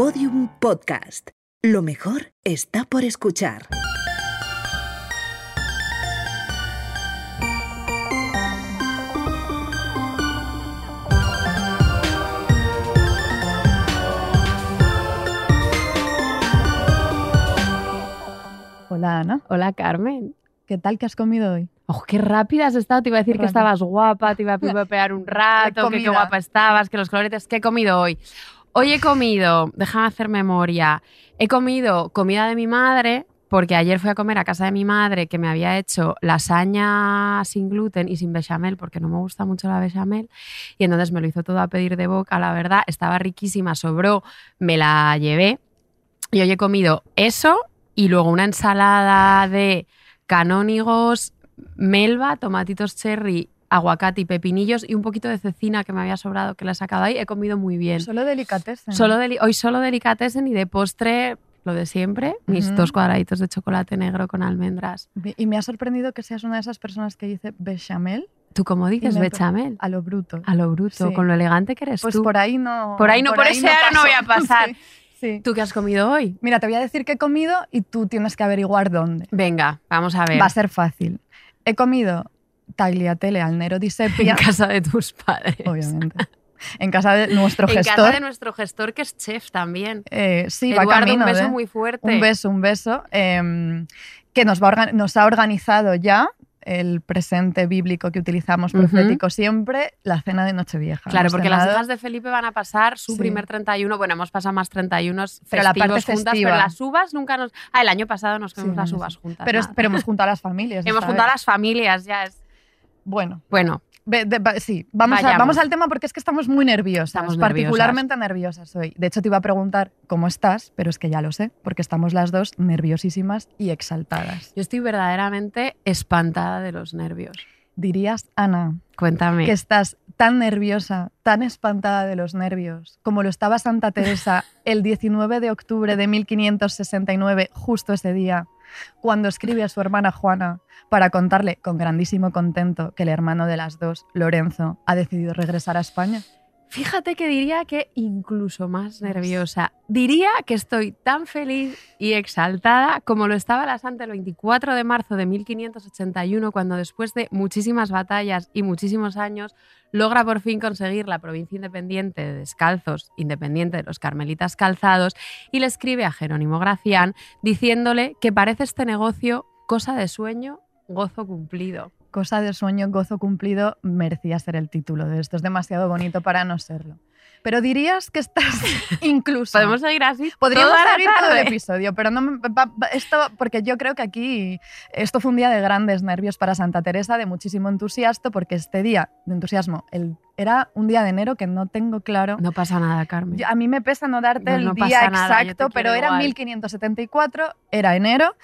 Podium Podcast. Lo mejor está por escuchar. Hola Ana, Hola Carmen. ¿qué tal que has comido hoy? Oh, qué rápida has estado. Te iba a decir que estabas guapa, te iba a piropear un rato, que qué guapa estabas, que los coloretes. ¿Qué he comido hoy? Hoy he comido, déjame hacer memoria, he comido comida de mi madre, porque ayer fui a comer a casa de mi madre que me había hecho lasaña sin gluten y sin bechamel, porque no me gusta mucho la bechamel, y entonces me lo hizo todo a pedir de boca, la verdad, estaba riquísima, sobró, me la llevé, y hoy he comido eso y luego una ensalada de canónigos, melva, tomatitos cherry, aguacate y pepinillos y un poquito de cecina que me había sobrado que la he sacado ahí. He comido muy bien. Solo delicatessen. Solo deli- hoy solo delicatessen y de postre lo de siempre, mis dos cuadraditos de chocolate negro con almendras. Y me ha sorprendido que seas una de esas personas que dice bechamel ¿Tú cómo dices me- bechamel? a lo bruto. A lo bruto, Sí. con lo elegante que eres Pues tú. por ahí no. Por ahí no, por ese aro no voy a pasar. Sí, sí. ¿Tú qué has comido hoy? Mira, te voy a decir qué he comido y tú tienes que averiguar dónde. Venga, vamos a ver. Va a ser fácil. He comido tagliatelle al nero di en casa de tus padres. obviamente. En casa de nuestro En gestor. casa de nuestro gestor que es chef también. Eh, sí, va Eduardo, camino un beso de- muy fuerte. Un beso, un beso. em, que nos, va nos ha organizado ya el presente bíblico que utilizamos profético siempre, la cena de Nochevieja. Claro, porque las hijas de Felipe van a pasar su Sí. primer 31. Bueno, hemos pasado más 31 Pero la festivos parte juntas, festiva. pero las uvas nunca nos. Ah, el año pasado nos Sí, comimos las el año uvas sí. juntas. Pero, nada. pero hemos juntado a las familias. hemos juntado a las familias, ya es. Bueno, Bueno, de- sí, vamos, a- vamos al tema porque es que estamos muy nerviosas, Estamos nerviosas. particularmente nerviosas hoy. De hecho, te iba a preguntar cómo estás, pero es que ya lo sé, porque estamos las dos nerviosísimas y exaltadas. yo estoy verdaderamente espantada de los nervios. Dirías, Ana, Cuéntame. que estás tan nerviosa, tan espantada de los nervios, como lo estaba Santa Teresa el 19 de octubre de 1569, justo ese día, cuando escribe a su hermana Juana para contarle con grandísimo contento que el hermano de las dos, Lorenzo, ha decidido regresar a España. Fíjate que diría que incluso más nerviosa. Diría que estoy tan feliz y exaltada como lo estaba la Santa el 24 de marzo de 1581, cuando después de muchísimas batallas y muchísimos años logra por fin conseguir la provincia independiente de Descalzos, independiente de los Carmelitas Calzados, y le escribe a Jerónimo Gracián diciéndole que parece este negocio cosa de sueño, gozo cumplido. Cosa de sueño, gozo cumplido, merecía ser el título de esto. Es demasiado bonito para no serlo. Pero dirías que estás incluso... ¿Podemos seguir así? Podríamos seguir todo el episodio, pero no me- va- va- esto porque yo creo que aquí esto fue un día de grandes nervios para Santa Teresa, de muchísimo entusiasmo, porque este día de entusiasmo el- era un día de enero que no tengo claro. No pasa nada, Carmen. Yo- a mí me pesa no darte No, el no día pasa nada, exacto, pero era igual. 1574, era enero.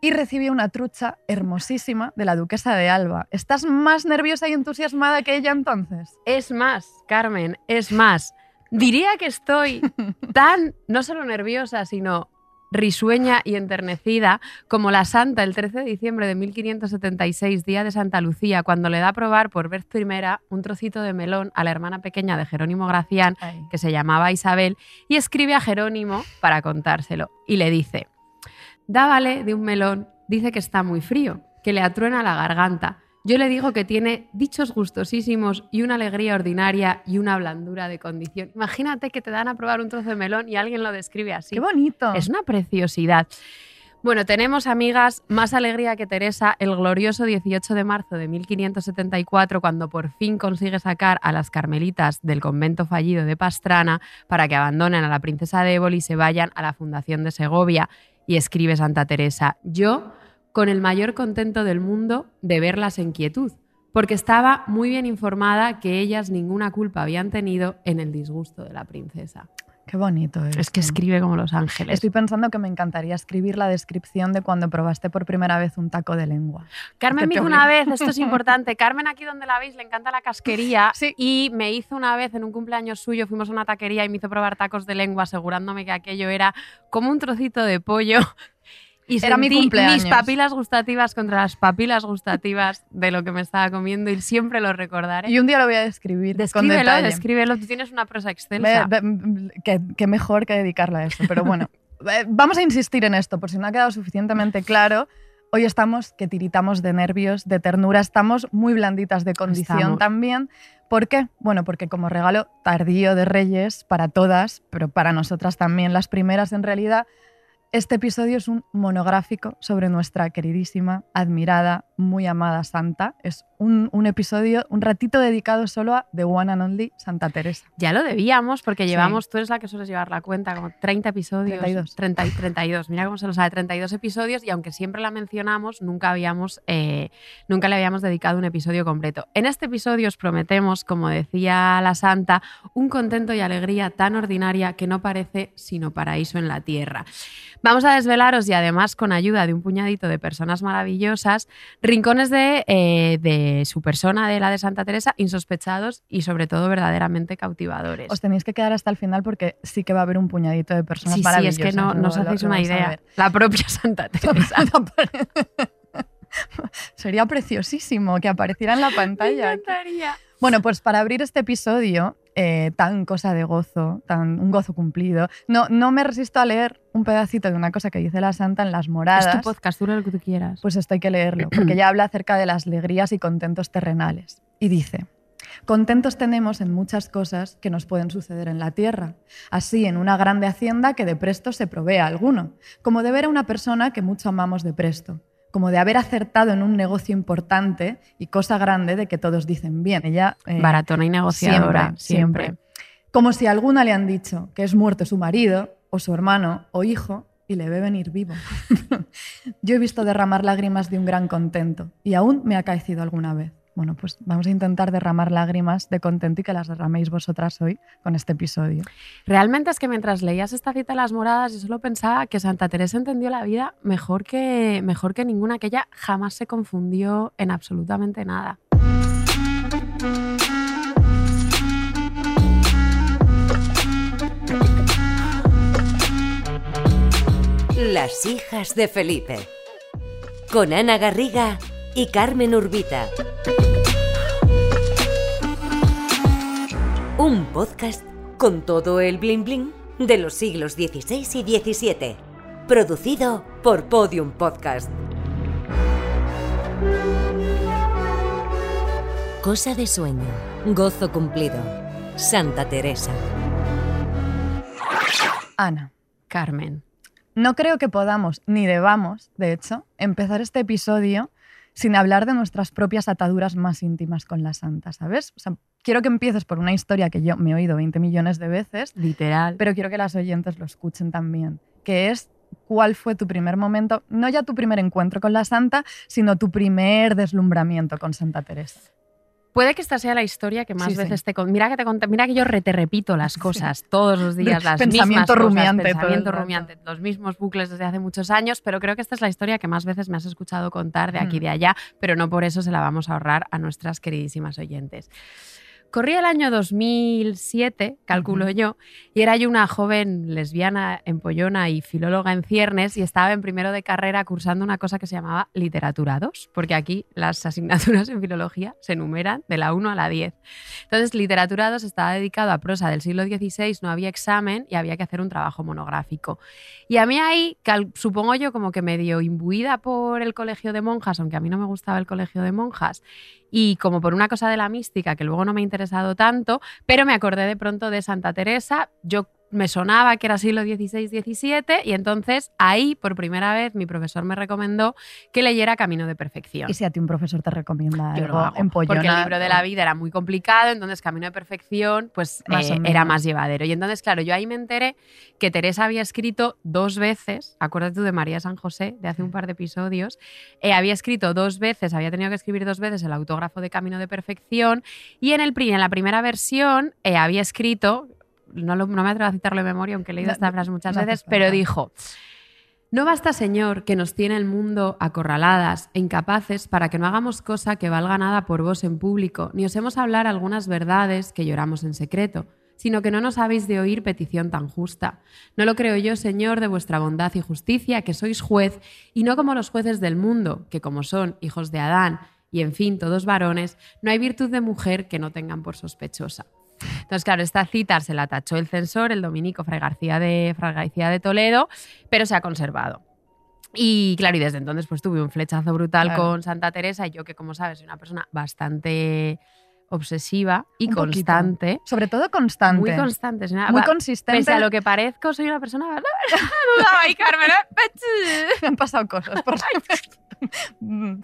Y recibí una trucha hermosísima de la duquesa de Alba. ¿Estás más nerviosa y entusiasmada que ella entonces? Es más, Carmen, es más. Diría que estoy tan, no solo nerviosa, sino risueña y enternecida como la santa el 13 de diciembre de 1576, día de Santa Lucía, cuando le da a probar por vez primera un trocito de melón a la hermana pequeña de Jerónimo Gracián, Ay. que se llamaba Isabel, y escribe a Jerónimo para contárselo. Y le dice, Dávale de un melón, dice que está muy frío, que le atruena la garganta. Yo le digo que tiene dichos gustosísimos y una alegría ordinaria y una blandura de condición. Imagínate que te dan a probar un trozo de melón y alguien lo describe así. ¡Qué bonito! Es una preciosidad. Bueno, tenemos, amigas, más alegría que Teresa el glorioso 18 de marzo de 1574, cuando por fin consigue sacar a las carmelitas del convento fallido de Pastrana para que abandonen a la princesa de Éboli y se vayan a la fundación de Segovia. Y escribe Santa Teresa, yo con el mayor contento del mundo de verlas en quietud, porque estaba muy bien informada que ellas ninguna culpa habían tenido en el disgusto de la princesa. Qué bonito es. Es que escribe como los ángeles. Estoy pensando que me encantaría escribir la descripción de cuando probaste por primera vez un taco de lengua. Carmen me hizo una vez, esto es importante, Carmen aquí donde la veis le encanta la casquería Sí. y me hizo una vez en un cumpleaños suyo, fuimos a una taquería y me hizo probar tacos de lengua asegurándome que aquello era como un trocito de pollo Y Era mi cumpleaños. mis papilas gustativas contra las papilas gustativas de lo que me estaba comiendo y siempre lo recordaré. Y un día lo voy a describir. con Descríbelo, detalle. descríbelo. Tú tienes una prosa ve- que, que mejor que dedicarla a eso. Pero bueno, vamos a insistir en esto, por si no ha quedado suficientemente claro. Hoy estamos que tiritamos de nervios, de ternura, estamos muy blanditas de condición Estamos. también. ¿Por qué? Bueno, porque como regalo tardío de Reyes para todas, pero para nosotras también, las primeras en realidad, este episodio es un monográfico sobre nuestra queridísima, admirada, muy amada santa. Es un, un episodio, un ratito dedicado solo a The One and Only Santa Teresa. Ya lo debíamos porque Sí. llevamos, tú eres la que sueles llevar la cuenta, como 30 episodios. 32. 30 y 32. Mira cómo se lo sabe, 32 episodios y aunque siempre la mencionamos, nunca, habíamos, eh, nunca le habíamos dedicado un episodio completo. En este episodio os prometemos, como decía la santa, un contento y alegría tan ordinaria que no parece sino paraíso en la tierra. Vamos a desvelaros y además con ayuda de un puñadito de personas maravillosas, rincones de, eh, de su persona, de la de Santa Teresa, insospechados y sobre todo verdaderamente cautivadores. Os tenéis que quedar hasta el final porque sí que va a haber un puñadito de personas Sí, sí, es maravillosas. que no, no os hacéis lo una idea. La propia Santa Teresa. Sería preciosísimo que apareciera en la Me pantalla. encantaría. Bueno, pues para abrir este episodio, eh, tan cosa de gozo, tan un gozo cumplido, no, no me resisto a leer un pedacito de una cosa que dice la santa en las moradas. Es tu podcast, tú lo que tú quieras. Pues esto hay que leerlo, porque ya habla acerca de las alegrías y contentos terrenales. Y dice, contentos tenemos en muchas cosas que nos pueden suceder en la tierra, así en una grande hacienda que de presto se provee a alguno, como de ver a una persona que mucho amamos de presto, como de haber acertado en un negocio importante y cosa grande de que todos dicen bien. Ella, eh, Baratona y negociadora, siempre. siempre. Como si a alguna le han dicho que es muerto su marido, o su hermano, o hijo, y le ve venir vivo. Yo he visto derramar lágrimas de un gran contento, y aún me ha acaecido alguna vez. Bueno, pues vamos a intentar derramar lágrimas de contento y que las derraméis vosotras hoy con este episodio. Realmente es que mientras leías esta cita de las moradas, yo solo pensaba que Santa Teresa entendió la vida mejor que, mejor que ninguna, que ella jamás se confundió en absolutamente nada. Las hijas de Felipe. Con Ana Garriga y Carmen Urbita. Un podcast con todo el bling bling de los siglos XVI y XVII. Producido por Podium Podcast. Cosa de sueño. Gozo cumplido. Santa Teresa. Ana, Carmen. no creo que podamos, ni debamos, de hecho, empezar este episodio sin hablar de nuestras propias ataduras más íntimas con la santa, ¿sabes? O sea, quiero que empieces por una historia que yo me he oído 20 millones de veces, Literal. pero quiero que las oyentes lo escuchen también, que es cuál fue tu primer momento, no ya tu primer encuentro con la santa, sino tu primer deslumbramiento con Santa Teresa. Puede que esta sea la historia que más Sí, sí. veces te con- mira que te mira que yo re- te repito las cosas todos los días las Pensamiento mismas cosas, rumiante el pensamiento rumiante, los mismos bucles desde hace muchos años, pero creo que esta es la historia que más veces me has escuchado contar de aquí y Mm. de allá, pero no por eso se la vamos a ahorrar a nuestras queridísimas oyentes. Corría el año 2007, calculo Ujú. yo, y era yo una joven lesbiana, empollona y filóloga en ciernes y estaba en primero de carrera cursando una cosa que se llamaba literatura 2, porque aquí las asignaturas en filología se enumeran de la 1 a la 10. Entonces, literatura 2 estaba dedicado a prosa del siglo XVI, no había examen y había que hacer un trabajo monográfico. Y a mí ahí, supongo yo, como que medio imbuida por el colegio de monjas, aunque a mí no me gustaba el colegio de monjas, y como por una cosa de la mística que luego no me ha interesado tanto, pero me acordé de pronto de Santa Teresa, yo me sonaba que era siglo XVI-XVII y entonces ahí por primera vez mi profesor me recomendó que leyera Camino de Perfección. Y si a ti un profesor te recomienda Yo algo hago, porque el libro de la vida era muy complicado, entonces Camino de Perfección pues Más eh, era más llevadero. Y entonces, claro, yo ahí me enteré que Teresa había escrito dos veces, acuérdate tú de María San José, de hace un par de episodios, eh, había escrito dos veces, había tenido que escribir dos veces el autógrafo de Camino de Perfección y en, el, pri- en la primera versión eh, había escrito, no, lo- no me atrevo a citarlo de memoria, aunque he leído No, esta frase muchas no veces, pero dijo... No basta, Señor, que nos tiene el mundo acorraladas e incapaces para que no hagamos cosa que valga nada por vos en público, ni osemos hablar algunas verdades que lloramos en secreto. sino que no nos habéis de oír petición tan justa. No lo creo yo, Señor, de vuestra bondad y justicia, que sois juez, y no como los jueces del mundo, que como son hijos de Adán, y en fin, todos varones, no hay virtud de mujer que no tengan por sospechosa. Entonces, claro, esta cita se la tachó el censor, el dominico Fray García de, Fray García de Toledo, pero se ha conservado. Y claro, y desde entonces pues tuve un flechazo brutal Claro. con Santa Teresa y yo que como sabes soy una persona bastante obsesiva y Un poquito. constante. Sobre todo constante. Muy constante. una- Muy va- consistente. Pese a lo que parezco, soy una persona... Ay, Carmen, ¿eh? Me han pasado cosas. Por...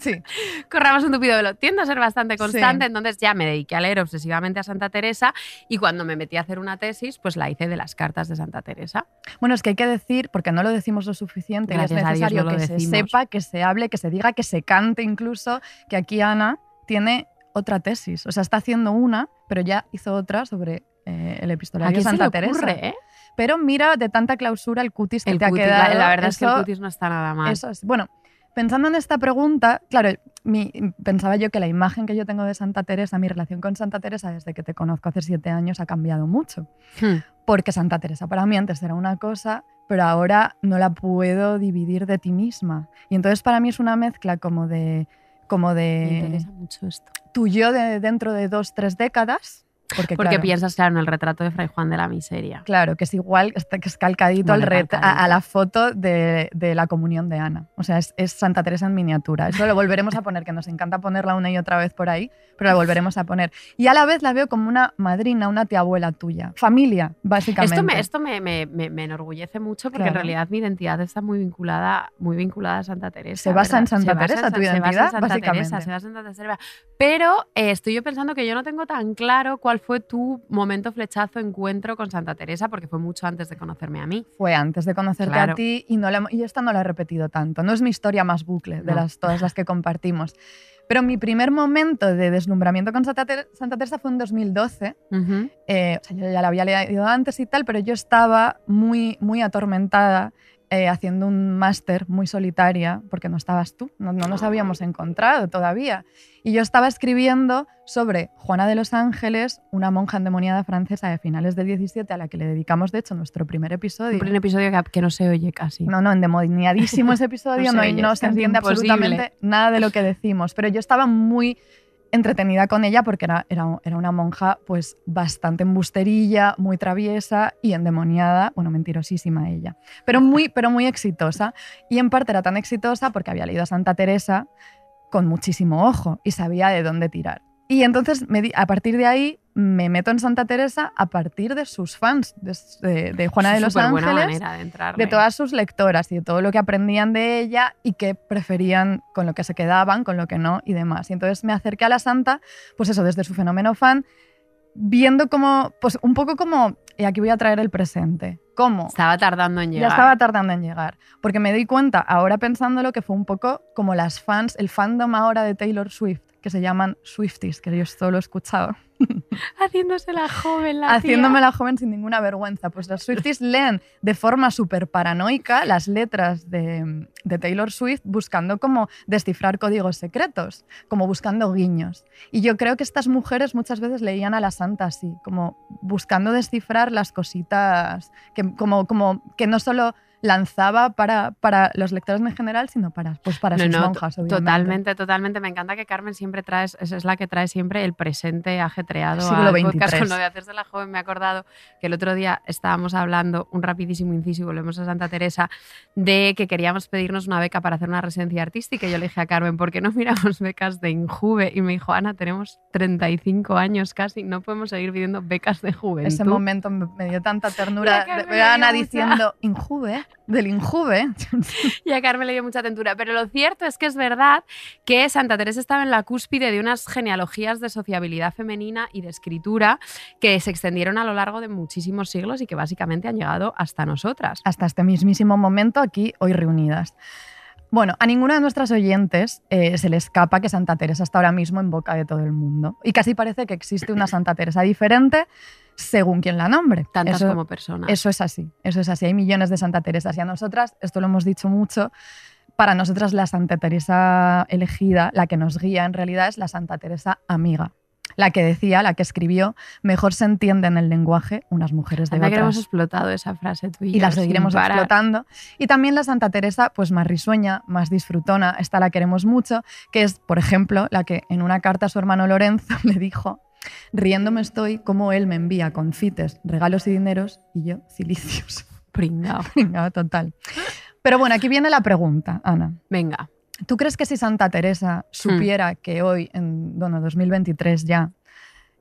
Sí. corramos un tupido velo. Tiendo a ser bastante Sí. constante, entonces ya me dediqué a leer obsesivamente a Santa Teresa y cuando me metí a hacer una tesis, pues la hice de las cartas de Santa Teresa. Bueno, es que hay que decir, porque no lo decimos lo suficiente, Gracias es necesario no que se sepa, que se hable, que se diga, que se cante incluso, que aquí Ana tiene otra tesis. O sea, está haciendo una, pero ya hizo otra sobre eh, el ¿A epistolario de se Santa ocurre, Teresa. eh? Pero mira, de tanta clausura, el cutis que El te cutis, ha quedado. la, verdad es que el eso- cutis no está nada mal. Eso es. Bueno, pensando en esta pregunta, claro, mi- pensaba yo que la imagen que yo tengo de Santa Teresa, mi relación con Santa Teresa desde que te conozco hace siete años ha cambiado mucho. Hmm. Porque Santa Teresa para mí antes era una cosa, pero ahora no la puedo dividir de ti misma. Y entonces para mí es una mezcla como de, como Me de interesa mucho esto. tu yo de dentro de dos, tres décadas. Porque, Porque claro, piensas, claro, en el retrato de Fray Juan de la Miseria. Claro, que es igual, que es calcadito al ret- a- A, la foto de, de la comunión de Ana. O sea, es, es Santa Teresa en miniatura. Eso lo volveremos a poner, que nos encanta ponerla una y otra vez por ahí, pero la volveremos a poner. Y a la vez la veo como una madrina, una tía abuela tuya. Familia, básicamente. Esto, me, esto me, me- me- me enorgullece mucho porque en Claro. realidad mi identidad está muy vinculada, muy vinculada a Santa Teresa. Se basa en ¿verdad? Santa Se basa Teresa, en tu Sa- se basa en identidad, Santa básicamente. Teresa, se basa en Santa Teresa. Pero eh, estoy yo pensando que yo no tengo tan claro cuál fue tu momento flechazo, encuentro con Santa Teresa, porque fue mucho antes de conocerme a mí. Fue antes de conocerte Claro. a ti y, no la, y esta no la he repetido tanto. No es mi historia más bucle de No. las, todas las que compartimos. Pero mi primer momento de deslumbramiento con Santa, Ter- Santa Teresa fue en 2012. Ujú. Eh, o sea, yo ya la había leído antes y tal, pero yo estaba muy, muy atormentada eh, haciendo un máster muy solitaria, porque no estabas tú, no, no nos habíamos encontrado todavía. Y yo estaba escribiendo sobre Juana de los Ángeles, una monja endemoniada francesa de finales del 17, a la que le dedicamos, de hecho, nuestro primer episodio. Un episodio que, que no se oye casi. No, no, endemoniadísimo ese episodio, No no, se no se entiende absolutamente nada de lo que decimos. Pero yo estaba muy entretenida con ella porque era, era, era una monja pues bastante embusterilla, muy traviesa y endemoniada, bueno, mentirosísima ella, pero muy, pero muy exitosa. Y en parte era tan exitosa porque había leído a Santa Teresa con muchísimo ojo y sabía de dónde tirar. Y entonces me di- a partir de ahí me meto en Santa Teresa a partir de sus fans, de, de- de Juana de los Ángeles de de todas sus lectoras y de todo lo que aprendían de ella y que preferían con lo que se quedaban, con lo que no y demás. Y entonces me acerqué a la santa, pues eso, desde su fenómeno fan, viendo como, pues un poco como, y aquí voy a traer el presente, cómo Estaba tardando en llegar. ya estaba tardando en llegar, porque me di cuenta, ahora pensándolo, que fue un poco como las fans, el fandom ahora de Taylor Swift, que se llaman Swifties, que yo esto lo he escuchado Haciéndose la joven, la haciéndome tía. la joven sin ninguna vergüenza. Pues los Swifties leen de forma súper paranoica las letras de, de Taylor Swift buscando como descifrar códigos secretos, como buscando guiños. Y yo creo que estas mujeres muchas veces leían a la santa así, como buscando descifrar las cositas, que, como, como que no solo lanzaba para, para los lectores en general, sino para, pues para No, sus no, monjas, obviamente. Totalmente, totalmente. Me encanta que Carmen siempre trae, es, es la que trae siempre el presente ajetreado Siglo al podcast. Con lo de hacerse la joven me he acordado que el otro día estábamos hablando, un rapidísimo inciso y volvemos a Santa Teresa, de que queríamos pedirnos una beca para hacer una residencia artística. Y yo le dije a Carmen, ¿por qué no miramos becas de Injuve? Y me dijo, Ana, tenemos 35 años casi, no podemos seguir pidiendo becas de juventud. Ese momento me, dio tanta ternura. Ana diciendo, Injuve, del Injuve. Y a Carmen le dio mucha tentura. Pero lo cierto es que es verdad que Santa Teresa estaba en la cúspide de unas genealogías de sociabilidad femenina y de escritura que se extendieron a lo largo de muchísimos siglos y que básicamente han llegado hasta nosotras. hasta este mismísimo momento aquí hoy reunidas. Bueno, a ninguna de nuestras oyentes eh, se le escapa que Santa Teresa está ahora mismo en boca de todo el mundo. Y casi parece que existe una Santa Teresa diferente según quien la nombre. Tantas Eso- como personas. Eso es así, eso es así. Hay millones de Santa Teresas y a nosotras, esto lo hemos dicho mucho, para nosotras la Santa Teresa elegida, la que nos guía en realidad es la Santa Teresa amiga. la que decía, la que escribió, mejor se entiende en el lenguaje unas mujeres de Anda que hemos otras. explotado esa frase tú y, la seguiremos explotando. Y también la Santa Teresa, pues más risueña, más disfrutona, esta la queremos mucho, que es, por ejemplo, la que en una carta a su hermano Lorenzo le dijo, riéndome estoy como él me envía confites, regalos y dineros y yo cilicios. Pringao. Venga, total. Pero bueno, aquí viene la pregunta, Ana. Venga. ¿Tú crees que si Santa Hmm. Teresa supiera que hoy, en bueno, 2023 ya,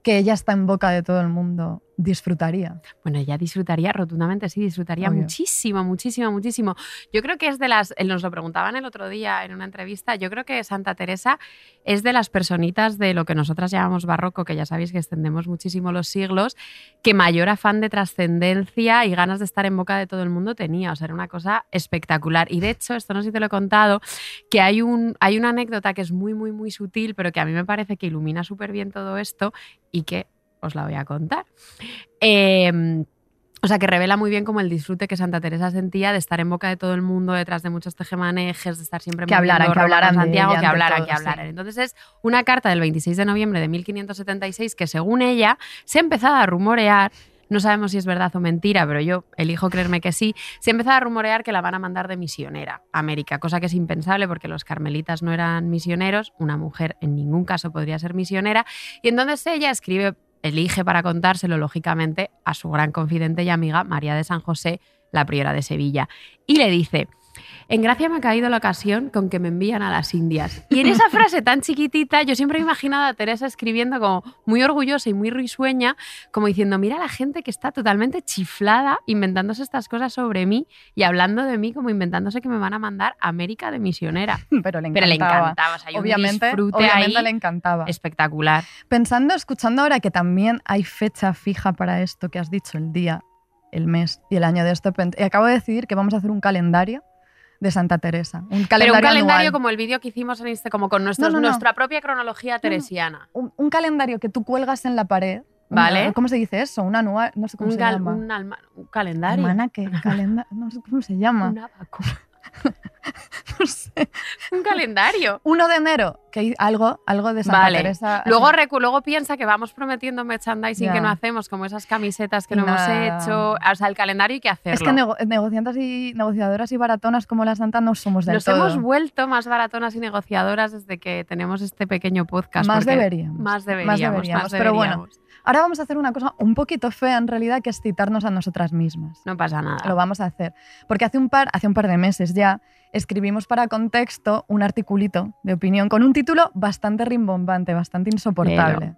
que ella está en boca de todo el mundo, disfrutaría? Bueno, ella disfrutaría rotundamente, sí, disfrutaría Obvio. muchísimo, muchísimo, muchísimo. Yo creo que es de las, eh, nos lo preguntaban el otro día en una entrevista, yo creo que Santa Teresa es de las personitas de lo que nosotras llamamos barroco, que ya sabéis que extendemos muchísimo los siglos, que mayor afán de trascendencia y ganas de estar en boca de todo el mundo tenía. O sea, era una cosa espectacular. Y de hecho, esto no sé si te lo he contado, que hay, un, hay una anécdota que es muy, muy, muy sutil, pero que a mí me parece que ilumina súper bien todo esto y que os la voy a contar. Eh, o sea, que revela muy bien como el disfrute que Santa Teresa sentía de estar en boca de todo el mundo, detrás de muchos tejemanejes, de estar siempre Que hablaran, que hablaran Santiago, que hablaran, todo, que sí. hablaran. Entonces es una carta del 26 de noviembre de 1576 que según ella se ha empezado a rumorear no sabemos si es verdad o mentira, pero yo elijo creerme que sí. Se ha empezado a rumorear que la van a mandar de misionera a América, cosa que es impensable porque los carmelitas no eran misioneros, una mujer en ningún caso podría ser misionera. Y entonces ella escribe, elige para contárselo, lógicamente, a su gran confidente y amiga María de San José, la priora de Sevilla. Y le dice, en gracia me ha caído la ocasión con que me envían a las Indias. Y en esa frase tan chiquitita, yo siempre he imaginado a Teresa escribiendo como muy orgullosa y muy risueña, como diciendo, mira la gente que está totalmente chiflada inventándose estas cosas sobre mí y hablando de mí como inventándose que me van a mandar a América de misionera. Pero le encantaba. Pero le encantaba, o sea, obviamente, ahí le encantaba. espectacular. Pensando, escuchando ahora que también hay fecha fija para esto que has dicho, el día, el mes y el año de esto, y acabo de decidir que vamos a hacer un calendario de Santa Teresa. Un calendario, Pero un calendario anual. como el vídeo que hicimos en este, como con nuestros- No, no, no. nuestra propia cronología teresiana. un, un calendario que tú cuelgas en la pared. un- Vale. ¿Cómo se dice eso? Un anual, no sé cómo Un, se llama. un alma- un calendario. ¿Almanaque? Calenda- no sé cómo se llama. Un abaco. No sé. Un calendario. 1 de enero, que hay algo, algo de Santa Vale. Teresa. Luego, recu- luego piensa que vamos prometiendo merchandising Ya. que no hacemos, como esas camisetas que no hemos hecho. O sea, el calendario hay que hacerlo. es que nego- negociantes y negociadoras y baratonas como la Santa no somos del Nos todo. hemos vuelto más baratonas y negociadoras desde que tenemos este pequeño podcast. Más deberíamos. Más deberíamos. deberíamos, más pero bueno. Ahora vamos a hacer una cosa un poquito fea en realidad, que es citarnos a nosotras mismas. No pasa nada. Lo vamos a hacer. Porque hace un par, hace un par de meses ya escribimos para contexto un articulito de opinión con un título bastante rimbombante, bastante insoportable.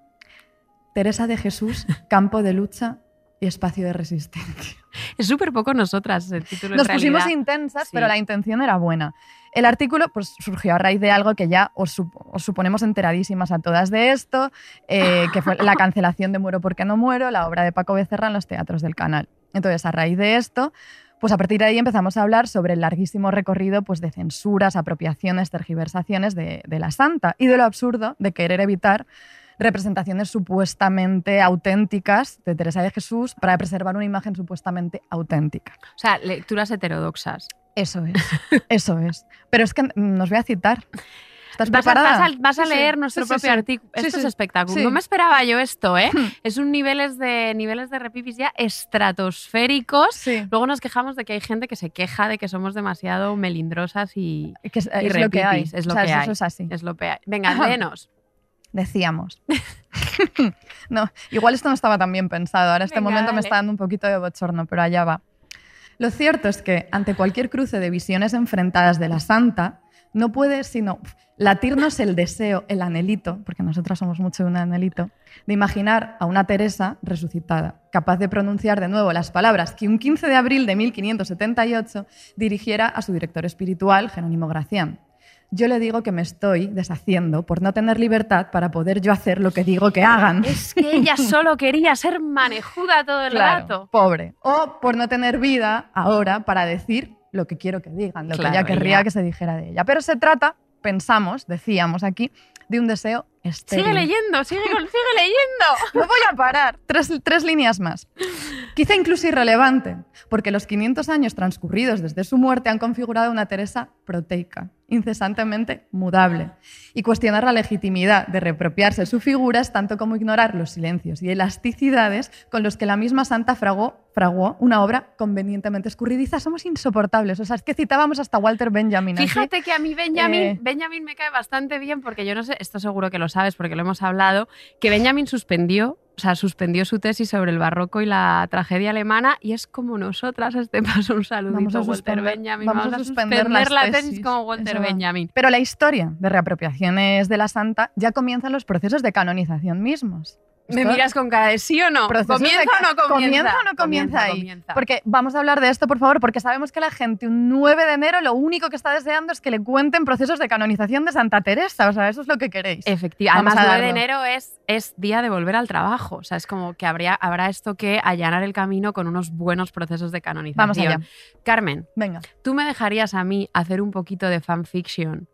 Teresa de Jesús, campo de lucha y espacio de resistencia. Es súper poco nosotras el título. en Nos pusimos intensas, Sí. pero la intención era buena. El artículo pues, surgió a raíz de algo que ya os, sup- os suponemos enteradísimas a todas de esto, eh, que fue la cancelación de Muero porque no muero, la obra de Paco Becerra en los teatros del canal. Entonces, a raíz de esto, pues a partir de ahí empezamos a hablar sobre el larguísimo recorrido pues, de censuras, apropiaciones, tergiversaciones de, de la santa y de lo absurdo de querer evitar representaciones supuestamente auténticas de Teresa de Jesús para preservar una imagen supuestamente auténtica. O sea, lecturas heterodoxas. Eso es, eso es. Pero es que mm, nos voy a citar. ¿Estás Vas a, preparada? vas a- vas a Sí, sí. leer nuestro Sí, propio sí. artículo. Esto es espectáculo. Sí. No me esperaba yo esto, ¿eh? Hmm. es un niveles de, niveles de repipis ya estratosféricos. Luego nos quejamos de que hay gente que se queja de que somos demasiado melindrosas y que es, y es lo que hay. repipis, es lo O sea, que eso hay. es así. es lo peor. Venga, Ajá. léenos. Decíamos. no, igual esto no estaba tan bien pensado. Ahora este Venga, momento me está dando un poquito de bochorno, pero allá va. Lo cierto es que ante cualquier cruce de visiones enfrentadas de la santa, no puede sino latirnos el deseo, el anhelito, porque nosotras somos mucho de un anhelito, de imaginar a una Teresa resucitada, capaz de pronunciar de nuevo las palabras que un 15 de abril de 1578 dirigiera a su director espiritual, Jerónimo Gracián. Yo le digo que me estoy deshaciendo por no tener libertad para poder yo hacer lo que digo que hagan. Es que ella solo quería ser manejuda todo el Claro, rato. pobre. O por no tener vida ahora para decir lo que quiero que digan, lo Claro, que ella querría ella- que se dijera de ella. Pero se trata, pensamos, decíamos aquí, de un deseo estéril. Sigue leyendo, sigue, sigue leyendo. No voy a parar. Tres, tres líneas más. Quizá incluso irrelevante, porque los 500 años transcurridos desde su muerte han configurado una Teresa proteica, incesantemente mudable. Y cuestionar la legitimidad de reapropiarse su figura es tanto como ignorar los silencios y elasticidades con los que la misma santa fragó, fraguó una obra convenientemente escurridiza. Somos insoportables. O sea, es que citábamos hasta Walter Benjamin. Fíjate que a mí Benjamin, Eh. Benjamin me cae bastante bien porque yo no sé, esto seguro que lo sabes porque lo hemos hablado, que Benjamin suspendió, o sea, suspendió su tesis sobre el barroco y la tragedia alemana y es como nosotras, este paso un saludito Vamos a Walter suspender- Benjamin, vamos a suspender las la tesis tesis. como Walter. Benjamin. Pero la historia de reapropiaciones de la santa ya comienzan los procesos de canonización mismos. Me Esto- miras con cara de sí o no. ¿Comienza o no comienza? ¿Comienza o no comienza ahí? comienza. Porque vamos a hablar de esto, por favor, porque sabemos que la gente un 9 de enero lo único que está deseando es que le cuenten procesos de canonización de Santa Teresa. O sea, eso es lo que queréis. Efectivamente. Además, a 9 de enero es, es día de volver al trabajo. O sea, es como que habría, habrá esto que allanar el camino con unos buenos procesos de canonización. Vamos allá. Carmen, Venga. ¿tú me dejarías a mí hacer un poquito de fanfiction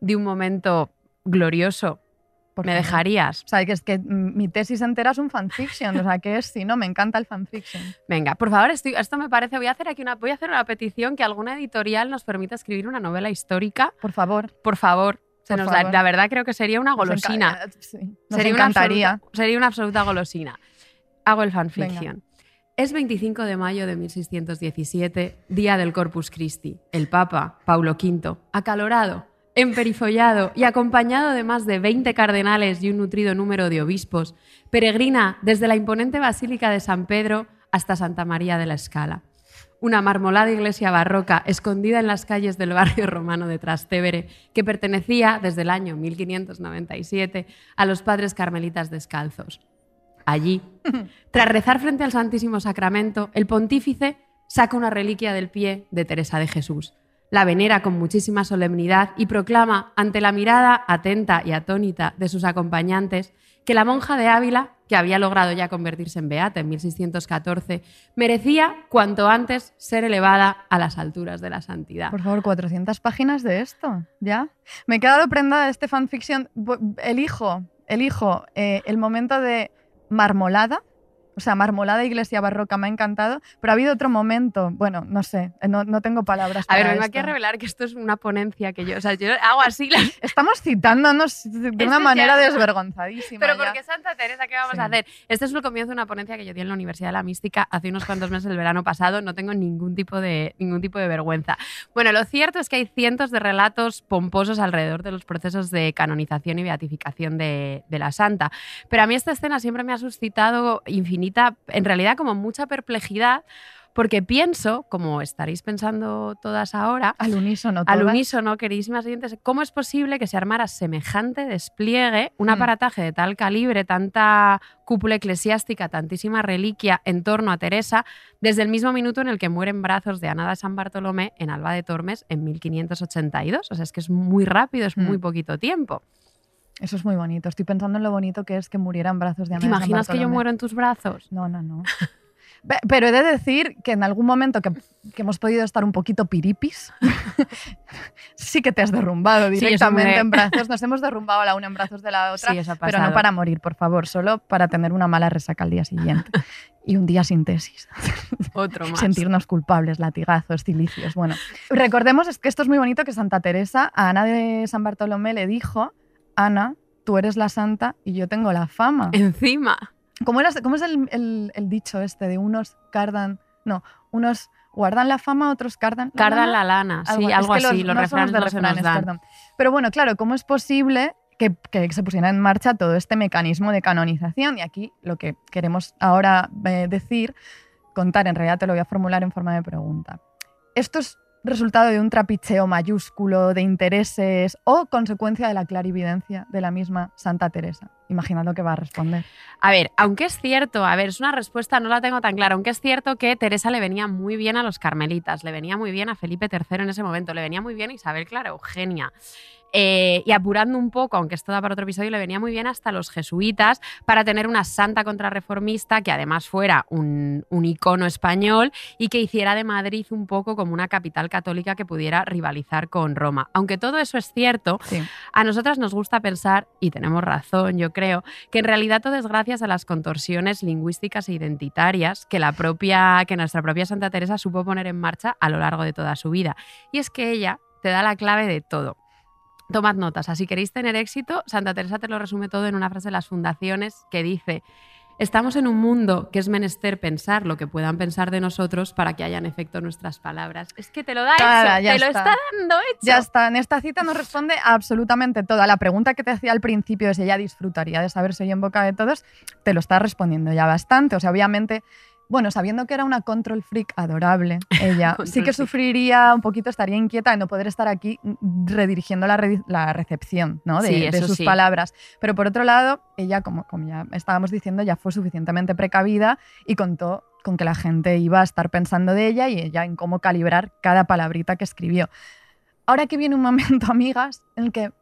de un momento glorioso? ¿Me dejarías? O sea, que es que mi tesis entera es un fanfiction. O sea, que es si no, me encanta el fanfiction. Venga, por favor, estoy- esto me parece. Voy a hacer aquí una, voy a hacer una petición que alguna editorial nos permita escribir una novela histórica. Por favor. Por favor. Se Por nos da- favor. la verdad creo que sería una Nos enca- golosina. eh, sí, nos sería una encantaría. absoluta- sería una absoluta golosina. Hago el fanfiction. Es 25 de mayo de 1617, día del Corpus Christi. El Papa, Paulo V, acalorado, emperifollado y acompañado de más de 20 cardenales y un nutrido número de obispos, peregrina desde la imponente Basílica de San Pedro hasta Santa María de la Escala. Una marmolada iglesia barroca escondida en las calles del barrio romano de Trastevere, que pertenecía desde el año 1597 a los padres carmelitas descalzos. Allí, tras rezar frente al Santísimo Sacramento, el pontífice saca una reliquia del pie de Teresa de Jesús. La venera con muchísima solemnidad y proclama, ante la mirada atenta y atónita de sus acompañantes, que la monja de Ávila, que había logrado ya convertirse en beata en 1614, merecía cuanto antes ser elevada a las alturas de la santidad. Por favor, 400 páginas de esto, ¿ya? Me he quedado prendada de este fanfiction. Elijo, elijo eh, el momento de marmolada. O sea, marmolada iglesia barroca me ha encantado, pero ha habido otro momento, bueno, no sé, no, no tengo palabras A ver, para aquí a esto. revelar que esto es una ponencia que yo, o sea, yo hago así las Estamos citándonos de Este una ya- manera desvergonzadísima. Pero ya. porque Santa Teresa, ¿qué vamos Sí. a hacer? Este es el comienzo de una ponencia que yo di en la Universidad de la Mística hace unos cuantos meses, el verano pasado. No tengo ningún tipo de, ningún tipo de vergüenza. Bueno, lo cierto es que hay cientos de relatos pomposos alrededor de los procesos de canonización y beatificación de, de la Santa. Pero a mí esta escena siempre me ha suscitado en realidad como mucha perplejidad, porque pienso, como estaréis pensando todas ahora, Al unísono, al todas. unísono, queridísimas oyentes, ¿cómo es posible que se armara semejante despliegue, un Mm. aparataje de tal calibre, tanta cúpula eclesiástica, tantísima reliquia en torno a Teresa, desde el mismo minuto en el que muere en brazos de Ana de San Bartolomé en Alba de Tormes en 1582? O sea, es que es muy rápido, es Mm. muy poquito tiempo. Eso es muy bonito. Estoy pensando en lo bonito que es que muriera en brazos de Ana ¿Te imaginas que yo muero en tus brazos? No, no, no. Pe- Pero he de decir que en algún momento que, que hemos podido estar un poquito piripis, sí que te has derrumbado Sí, directamente me- en brazos. Nos hemos derrumbado la una en brazos de la otra, Sí, pero no para morir, por favor, solo para tener una mala resaca al día siguiente. Y un día sin tesis. Otro más. Sentirnos culpables, latigazos, cilicios. Bueno, recordemos es que esto es muy bonito que Santa Teresa a Ana de San Bartolomé le dijo, Ana, tú eres la santa y yo tengo la fama. Encima. ¿Cómo, era- cómo es el, el- el dicho este de unos cardan, no, unos guardan la fama, otros cardan la Cardan lana? la lana, sí, algo que así. Los, refranes no nos refranes, dan. perdón. Pero bueno, claro, ¿cómo es posible que, que se pusiera en marcha todo este mecanismo de canonización? Y aquí lo que queremos ahora eh, decir, contar, en realidad te lo voy a formular en forma de pregunta. ¿Esto es resultado de un trapicheo mayúsculo de intereses o consecuencia de la clarividencia de la misma Santa Teresa? Imaginad lo que va a responder. A ver, aunque es cierto, a ver, es una respuesta, no la tengo tan clara, aunque es cierto que Teresa le venía muy bien a los carmelitas, le venía muy bien a Felipe III en ese momento, le venía muy bien a Isabel Clara Eugenia. Eh, y apurando un poco, aunque esto da para otro episodio, le venía muy bien hasta los jesuitas para tener una santa contrarreformista que además fuera un, un icono español y que hiciera de Madrid un poco como una capital católica que pudiera rivalizar con Roma. Aunque todo eso es cierto, Sí. a nosotras nos gusta pensar, y tenemos razón, yo creo, que en realidad todo es gracias a las contorsiones lingüísticas e identitarias que, la propia, que nuestra propia Santa Teresa supo poner en marcha a lo largo de toda su vida. Y es que ella te da la clave de todo. Tomad notas, así queréis tener éxito, Santa Teresa te lo resume todo en una frase de las fundaciones que dice, estamos en un mundo que es menester pensar lo que puedan pensar de nosotros para que hayan efecto nuestras palabras. Es que te lo da hecho, ya te lo está. dando hecho. Ya está, en esta cita nos responde a absolutamente toda. La pregunta que te hacía al principio de si ella disfrutaría de saberse hoy en boca de todos, te lo está respondiendo ya bastante. O sea, obviamente, bueno, sabiendo que era una control freak adorable, ella sí que sufriría un poquito, estaría inquieta de no poder estar aquí mm, redirigiendo la, re- la recepción ¿no? de, Sí, de eso sus sí. palabras. Pero por otro lado, ella, como, como ya estábamos diciendo, ya fue suficientemente precavida y contó con que la gente iba a estar pensando de ella y ella en cómo calibrar cada palabrita que escribió. Ahora que viene un momento, amigas, en el que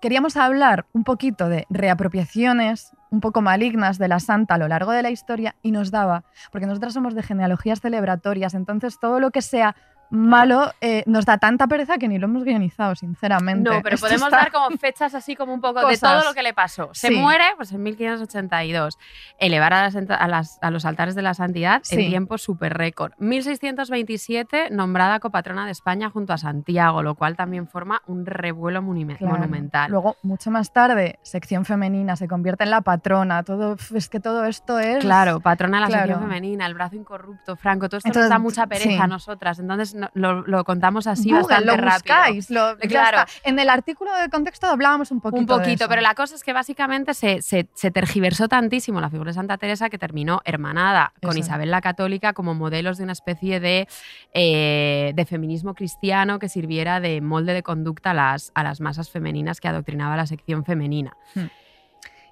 queríamos hablar un poquito de reapropiaciones un poco malignas de la santa a lo largo de la historia y nos daba, porque nosotras somos de genealogías celebratorias, entonces todo lo que sea malo eh, nos da tanta pereza que ni lo hemos guionizado, sinceramente. No, pero Esto podemos está- dar como fechas así como un poco de todo lo que le pasó. Se Sí. muere pues en 1582. Elevar a, las a las- a los altares de la santidad Sí. en tiempo súper récord. 1627 nombrada copatrona de España junto a Santiago, lo cual también forma un revuelo Claro. monumental. Luego, mucho más tarde, sección femenina, se convierte en la patrona, todo, es que todo esto es... Claro, patrona de la sección femenina, el brazo incorrupto, Franco, todo esto Entonces, nos da mucha pereza sí. a nosotras. Entonces no- lo, lo contamos así Google, bastante lo rápido. buscáis, lo- Claro. está. En el artículo de contexto hablábamos un poquito Un de poquito, eso. pero la cosa es que básicamente se, se- se tergiversó tantísimo la figura de Santa Teresa que terminó hermanada con Eso. Isabel la Católica como modelos de una especie de, eh, de feminismo cristiano que sirviera de molde de conducta a las, a las masas femeninas que adoctrinaba la sección femenina.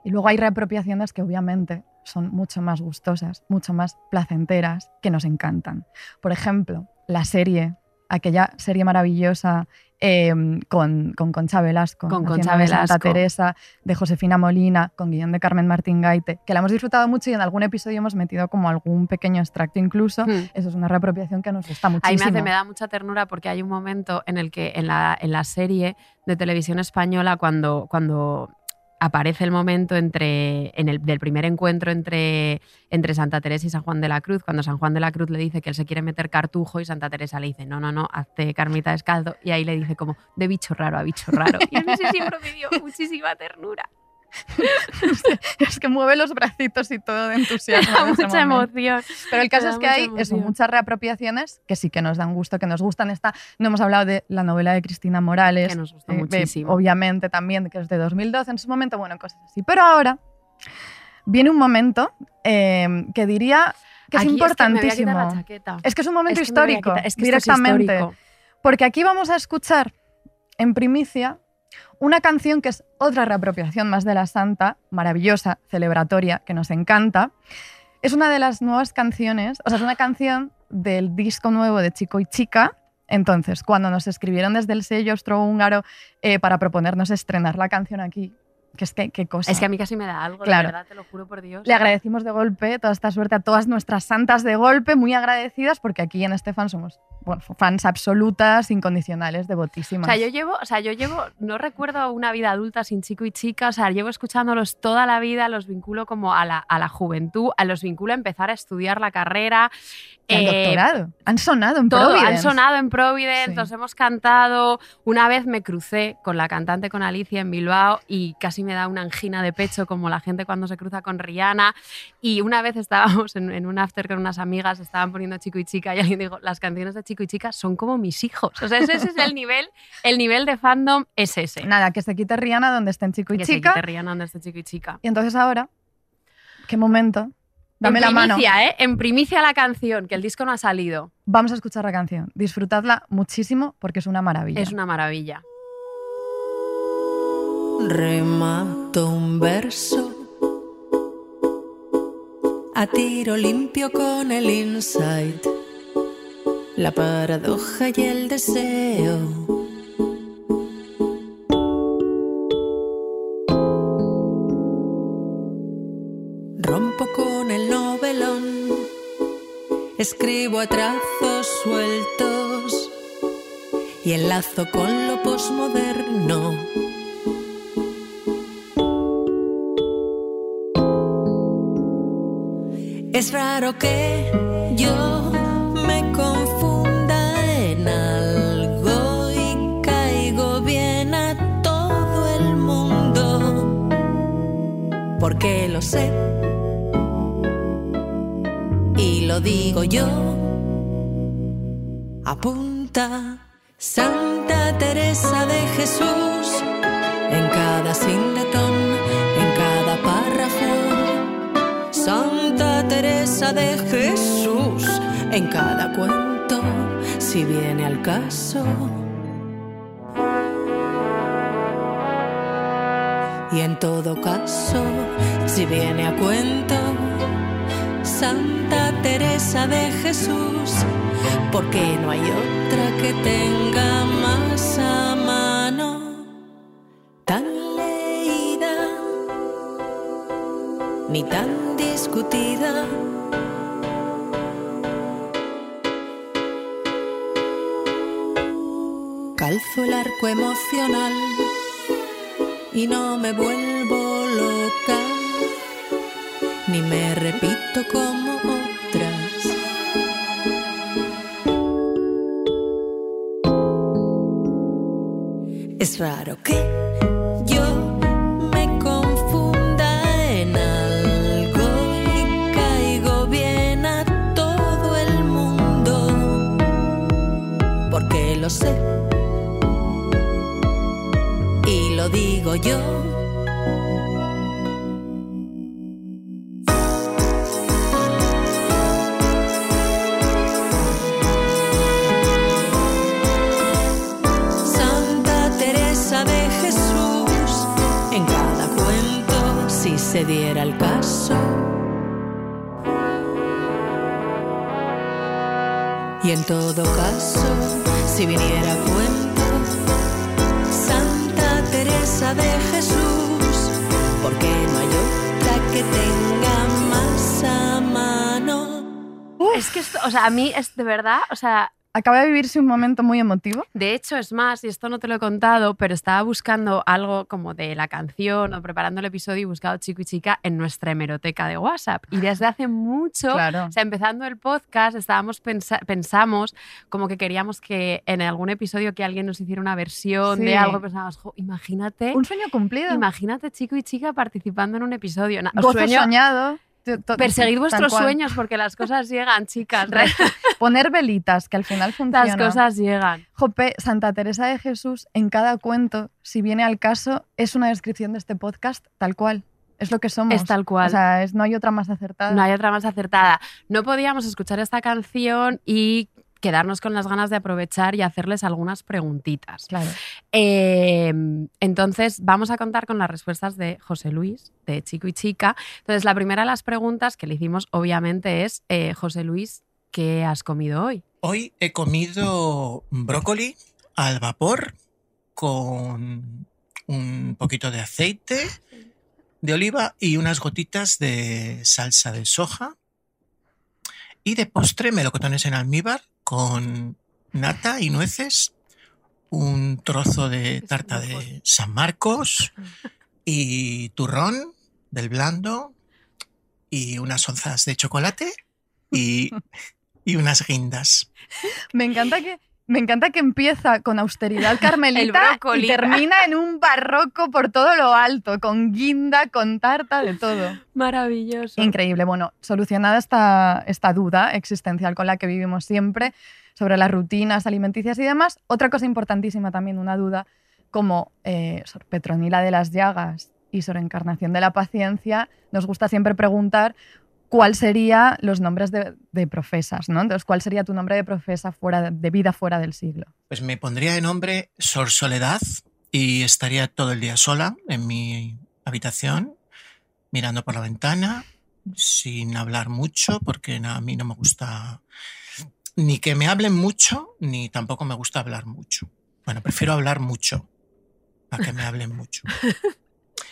Y luego hay reapropiaciones que obviamente son mucho más gustosas, mucho más placenteras, que nos encantan. Por ejemplo, la serie, aquella serie maravillosa eh, con, con Concha Velasco, Con Concha de Santa Velasco. Teresa, de Josefina Molina, con guion de Carmen Martín Gaite, que la hemos disfrutado mucho y en algún episodio hemos metido como algún pequeño extracto incluso. Hmm. Eso es una reapropiación que nos gusta Ahí muchísimo. me, hace, me da mucha ternura porque hay un momento en el que en la, en la serie de televisión española, cuando, cuando aparece el momento entre, en el, del primer encuentro entre, entre Santa Teresa y San Juan de la Cruz, cuando San Juan de la Cruz le dice que él se quiere meter cartujo y Santa Teresa le dice, no, no, no, hazte carmita descalzo. Y ahí le dice como, de bicho raro a bicho raro. Y a siempre me dio muchísima ternura. es que mueve los bracitos y todo de entusiasmo. da en ese mucha emoción. Pero el caso es que hay eso, muchas reapropiaciones que sí que nos dan gusto, que nos gustan. Esta, no hemos hablado de la novela de Cristina Morales, Que nos gustó eh, muchísimo. obviamente también, que es de 2012 en su momento, bueno, cosas así. Pero ahora viene un momento eh, que diría que es Aquí que importantísimo. la chaqueta. Es que es un momento Es que histórico, es que es directamente. histórico. Porque aquí vamos a escuchar en primicia una canción que es otra reapropiación más de la Santa, maravillosa, celebratoria, que nos encanta. Es una de las nuevas canciones, o sea, es una canción del disco nuevo de Chico y Chica. Entonces, cuando nos escribieron desde el sello austrohúngaro eh, para proponernos estrenar la canción aquí, que es que qué cosa. Es que a mí casi me da algo, Claro. de verdad, te lo juro por Dios. Le agradecimos de golpe toda esta suerte a todas nuestras santas de golpe, muy agradecidas, porque aquí en este fan somos bueno, fans absolutas, incondicionales, O devotísimas. sea, yo llevo, o sea, yo llevo, no recuerdo una vida adulta sin chico y chica, o sea, llevo escuchándolos toda la vida, los vinculo como a la, a la juventud, a los vinculo a empezar a estudiar la carrera. Al eh, doctorado. Han sonado en todo, han Providence. sonado en Providence, Sí. los hemos cantado. Una vez me crucé con la cantante con Alicia en Bilbao y casi me da una angina de pecho como la gente cuando se cruza con Rihanna. Y una vez estábamos en, en un after con unas amigas, estaban poniendo Chico y Chica y alguien dijo, las canciones de Chico y Chica son como mis hijos. O sea, ese, ese es el nivel, el nivel de fandom es ese. Nada, que se quite Rihanna donde estén chico y que se chica. quite Rihanna donde esté Chico y Chica. Y entonces ahora, ¿qué momento? Dame en la mano. primicia, ¿eh? En primicia la canción, que el disco no ha salido. Vamos a escuchar la canción. Disfrutadla muchísimo porque es una maravilla. Es una maravilla. Remato un verso a tiro limpio con el insight, la paradoja y el deseo. Escribo a trazos sueltos y enlazo con lo posmoderno. Es raro que yo me confunda en algo y caigo bien a todo el mundo, porque lo sé digo yo. Apunta Santa Teresa de Jesús en cada singletón, en cada párrafo. Santa Teresa de Jesús en cada cuento, si viene al caso. Y en todo caso, si viene a cuento, Santa Teresa de Jesús, porque no hay otra que tenga más a mano, tan leída, ni tan discutida. Calzo el arco emocional y no me vuelvo loca, ni me repito como otras. Es raro que yo me confunda en algo y caigo bien a todo el mundo, porque lo sé y lo digo yo. Y en todo caso, si viniera a cuento, Santa Teresa de Jesús, porque no hay otra que tenga más a mano. Es que esto, o sea, a mí es de verdad, o sea, Acaba de vivirse un momento muy emotivo. de hecho es más, y esto no te lo he contado, pero estaba buscando algo como de la canción o preparando el episodio y buscado chico y chica en nuestra hemeroteca de WhatsApp. Y desde hace mucho, Claro. o sea, empezando el podcast, estábamos pensa- pensamos como que queríamos que en algún episodio que alguien nos hiciera una versión Sí. de algo, pensábamos, "Jo, imagínate, Un sueño cumplido. imagínate chico y chica participando en un episodio. Na- Gozo sueño- soñado. Perseguid vuestros sueños porque las cosas llegan, chicas. Poner velitas, que al final funciona. Las cosas llegan. Jope, Santa Teresa de Jesús, en cada cuento, si viene al caso, es una descripción de este podcast tal cual. Es lo que somos. Es tal cual. O sea, es- no hay otra más acertada. No hay otra más acertada. No podíamos escuchar esta canción y quedarnos con las ganas de aprovechar y hacerles algunas preguntitas. Claro. Eh, entonces, vamos a contar con las respuestas de José Luis, de Chico y Chica. Entonces, la primera de las preguntas que le hicimos, obviamente, es, eh, José Luis, ¿qué has comido hoy? Hoy he comido brócoli al vapor con un poquito de aceite de oliva y unas gotitas de salsa de soja. Y de postre melocotones en almíbar con nata y nueces, un trozo de tarta de San Marcos y turrón del blando y unas onzas de chocolate y, y unas guindas. Me encanta que. Me encanta que empieza con austeridad carmelita y termina en un barroco por todo lo alto, con guinda, con tarta, de todo. Maravilloso. Increíble. Bueno, solucionada esta, esta duda existencial con la que vivimos siempre sobre las rutinas alimenticias y demás, otra cosa importantísima también, una duda, como eh, Sor Petronila de las Llagas y Sor Encarnación de la Paciencia, nos gusta siempre preguntar cuál sería los nombres de, de profesas, ¿no? Entonces, ¿cuál sería tu nombre de profesa fuera de, de vida fuera del siglo? Pues me pondría de nombre Sor Soledad y estaría todo el día sola en mi habitación, mirando por la ventana, sin hablar mucho, porque a mí no me gusta ni que me hablen mucho, ni tampoco me gusta hablar mucho. Bueno, prefiero hablar mucho a que me hablen mucho.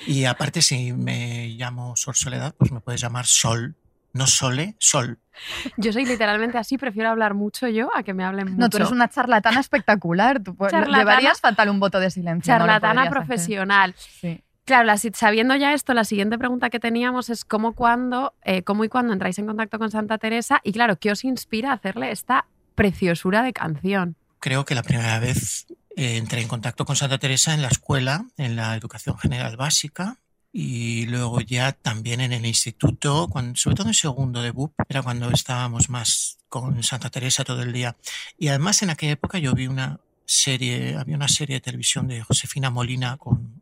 Y aparte, si me llamo Sor Soledad, pues me puedes llamar Sol, No sole, sol. Yo soy literalmente así, prefiero hablar mucho yo a que me hablen mucho. No, tú eres una charlatana espectacular. Tú puedes- Charlatana- Deberías faltar un voto de silencio. charlatana profesional. Sí. Claro, la sabiendo ya esto, la siguiente pregunta que teníamos es cómo, cuándo, eh, cómo y cuándo entráis en contacto con Santa Teresa y claro, ¿qué os inspira a hacerle esta preciosura de canción? Creo que la primera vez eh, entré en contacto con Santa Teresa en la escuela, en la educación general básica, y luego ya también en el instituto, sobre todo en segundo de BUP, era cuando estábamos más con Santa Teresa todo el día. Y además en aquella época yo vi una serie, había una serie de televisión de Josefina Molina con,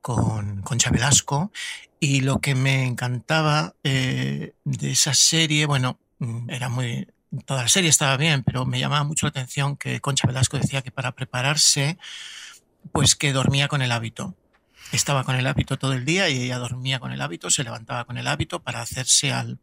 con Concha Velasco, y lo que me encantaba eh, de esa serie, bueno, mm, era muy... Toda la serie estaba bien, pero me llamaba mucho la atención que Concha Velasco decía que para prepararse, pues que dormía con el hábito. Estaba con el hábito todo el día y ella dormía con el hábito, se levantaba con el hábito para hacerse al,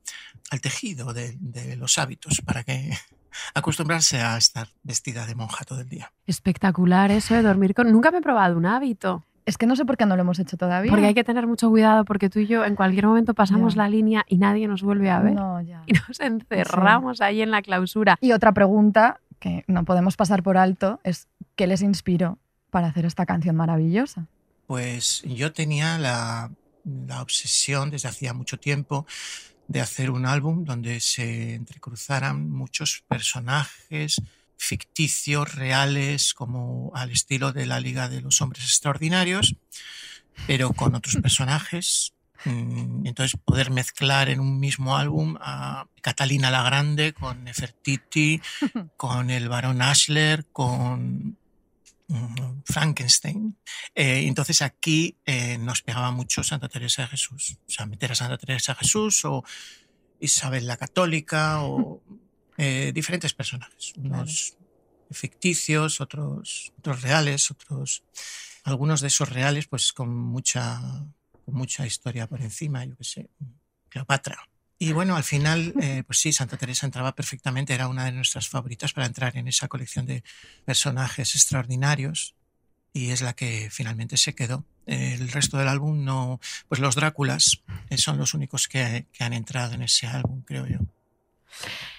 al tejido de, de los hábitos, para que acostumbrarse a estar vestida de monja todo el día. Espectacular eso de dormir con... Nunca me he probado un hábito, Es que no sé por qué no lo hemos hecho todavía. porque hay que tener mucho cuidado porque tú y yo en cualquier momento pasamos Ya. la línea y nadie nos vuelve a ver. No, ya. Y nos encerramos ahí en la clausura. Y otra pregunta que no podemos pasar por alto es ¿qué les inspiró para hacer esta canción maravillosa? Pues yo tenía la, la obsesión desde hacía mucho tiempo de hacer un álbum donde se entrecruzaran muchos personajes ficticios, reales, como al estilo de la Liga de los Hombres Extraordinarios, pero con otros personajes. Mm, Entonces poder mezclar en un mismo álbum a Catalina la Grande con Nefertiti, con el barón Ashler, con Frankenstein. Eh, entonces aquí eh, nos pegaba mucho Santa Teresa de Jesús. O sea, meter a Santa Teresa de Jesús o Isabel la Católica o eh, diferentes personajes. Unos ficticios, otros, otros reales, otros... Algunos de esos reales pues con mucha, con mucha historia por encima, yo qué sé, Cleopatra. Y bueno, al final, eh, pues sí, Santa Teresa entraba perfectamente, era una de nuestras favoritas para entrar en esa colección de personajes extraordinarios y es la que finalmente se quedó. El resto del álbum no, pues los Dráculas eh, son los únicos que, que han entrado en ese álbum, creo yo.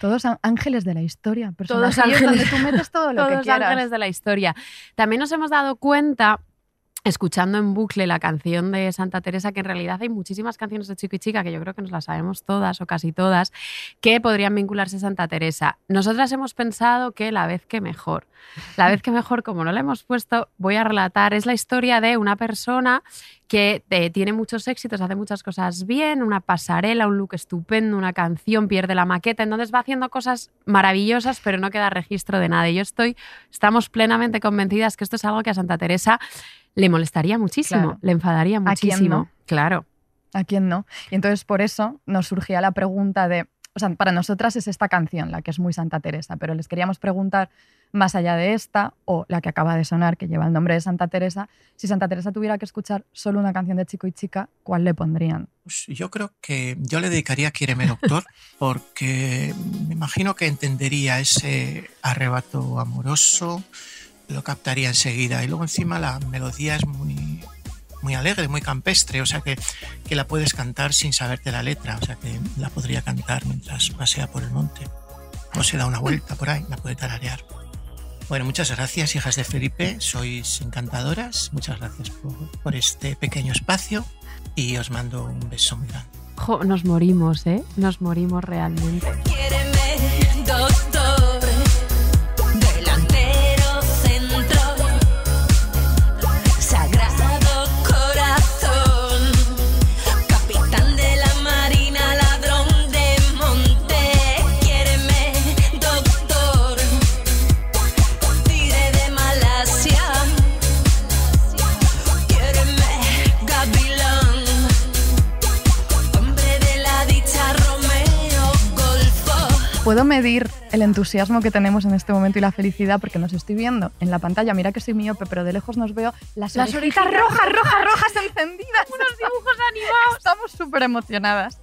Todos ángeles de la historia, Todos ángeles. donde tú metes todo lo que Todos quieras. ángeles de la historia. También nos hemos dado cuenta, escuchando en bucle la canción de Santa Teresa, que en realidad hay muchísimas canciones de Chico y Chica, que yo creo que nos las sabemos todas o casi todas, que podrían vincularse a Santa Teresa. Nosotras hemos pensado que la vez que mejor. La vez que mejor, como no la hemos puesto, voy a relatar, es la historia de una persona que eh, tiene muchos éxitos, hace muchas cosas bien, una pasarela, un look estupendo, una canción, pierde la maqueta, entonces va haciendo cosas maravillosas, pero no queda registro de nada. Y yo estoy, estamos plenamente convencidas que esto es algo que a Santa Teresa le molestaría muchísimo, Claro. le enfadaría ¿A quién muchísimo. no? Claro. ¿A quién no? Y entonces por eso nos surgía la pregunta de, o sea, para nosotras es esta canción la que es muy Santa Teresa, pero les queríamos preguntar más allá de esta o la que acaba de sonar, que lleva el nombre de Santa Teresa, si Santa Teresa tuviera que escuchar solo una canción de chico y chica, ¿cuál le pondrían? Pues yo creo que yo le dedicaría a Quiéreme Doctor porque me imagino que entendería ese arrebato amoroso, lo captaría enseguida y luego encima la melodía es muy, muy alegre, muy campestre, o sea que, que la puedes cantar sin saberte la letra, o sea que la podría cantar mientras pasea por el monte o se da una vuelta por ahí, la puede tararear. Bueno, muchas gracias, hijas de Felipe. Sois encantadoras. Muchas gracias por, por este pequeño espacio y os mando un beso muy grande. Jo, nos morimos, ¿eh? Nos morimos realmente. Medir el entusiasmo que tenemos en este momento y la felicidad porque nos estoy viendo en la pantalla. Mira que soy miope, pero de lejos nos veo las, Las orejitas orejitas rojas, rojas, rojas encendidas. Unos dibujos animados. Estamos súper emocionadas.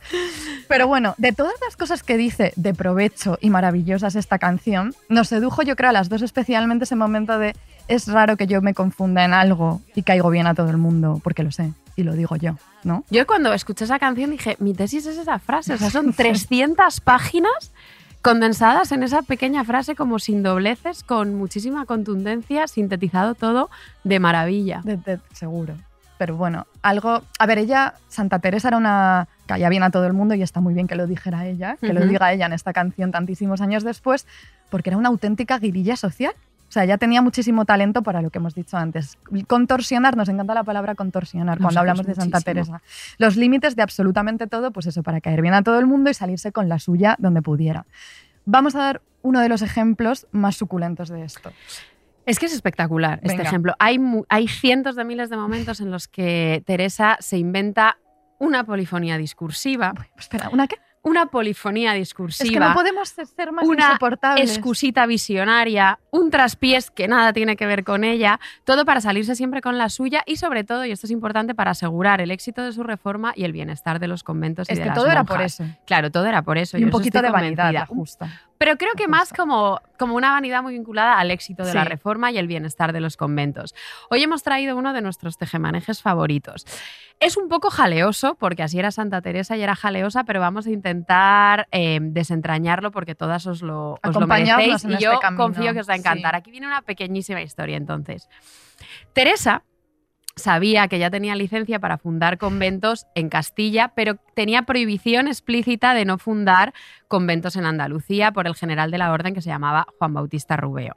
Pero bueno, de todas las cosas que dice de provecho y maravillosas esta canción, nos sedujo yo creo a las dos especialmente ese momento de es raro que yo me confunda en algo y caigo bien a todo el mundo, porque lo sé. y lo digo yo, ¿no? Yo cuando escuché esa canción dije, mi tesis es esa frase, o sea, son 300 páginas condensadas en esa pequeña frase como sin dobleces, con muchísima contundencia, sintetizado todo de maravilla. De- de- seguro. Pero bueno, algo. A ver, ella, Santa Teresa era una. caía bien a todo el mundo y está muy bien que lo dijera ella, que lo diga ella en esta canción tantísimos años después, porque era una auténtica guirilla social. O sea, ella tenía muchísimo talento para lo que hemos dicho antes. Contorsionar, nos encanta la palabra contorsionar cuando hablamos de Santa muchísimo. Teresa. Los límites de absolutamente todo, pues eso, para caer bien a todo el mundo y salirse con la suya donde pudiera. Vamos a dar uno de los ejemplos más suculentos de esto. Es que es espectacular este ejemplo. Hay, hay cientos de miles de momentos en los que Teresa se inventa una polifonía discursiva. Espera, ¿una qué? Una polifonía Es que discursiva. no podemos ser más una insoportables. excusita visionaria, un traspiés que nada tiene que ver con ella, todo para salirse siempre con la suya y sobre todo, y esto es importante, para asegurar el éxito de su reforma y el bienestar de los conventos y Es de que las todo era por eso. Claro, todo era por eso. Y un poquito de vanidad, justa. Pero creo que más como, como una vanidad muy vinculada al éxito de la reforma y el bienestar de los conventos. Hoy hemos traído uno de nuestros tejemanejes favoritos. Es un poco jaleoso, porque así era Santa Teresa y era jaleosa, pero vamos a intentar eh, desentrañarlo porque todas os lo, os lo merecéis y este yo confío que os va a encantar. sí. Aquí viene una pequeñísima historia entonces. Teresa sabía que ya tenía licencia para fundar conventos en Castilla, pero tenía prohibición explícita de no fundar conventos en Andalucía por el general de la orden que se llamaba Juan Bautista Rubeo.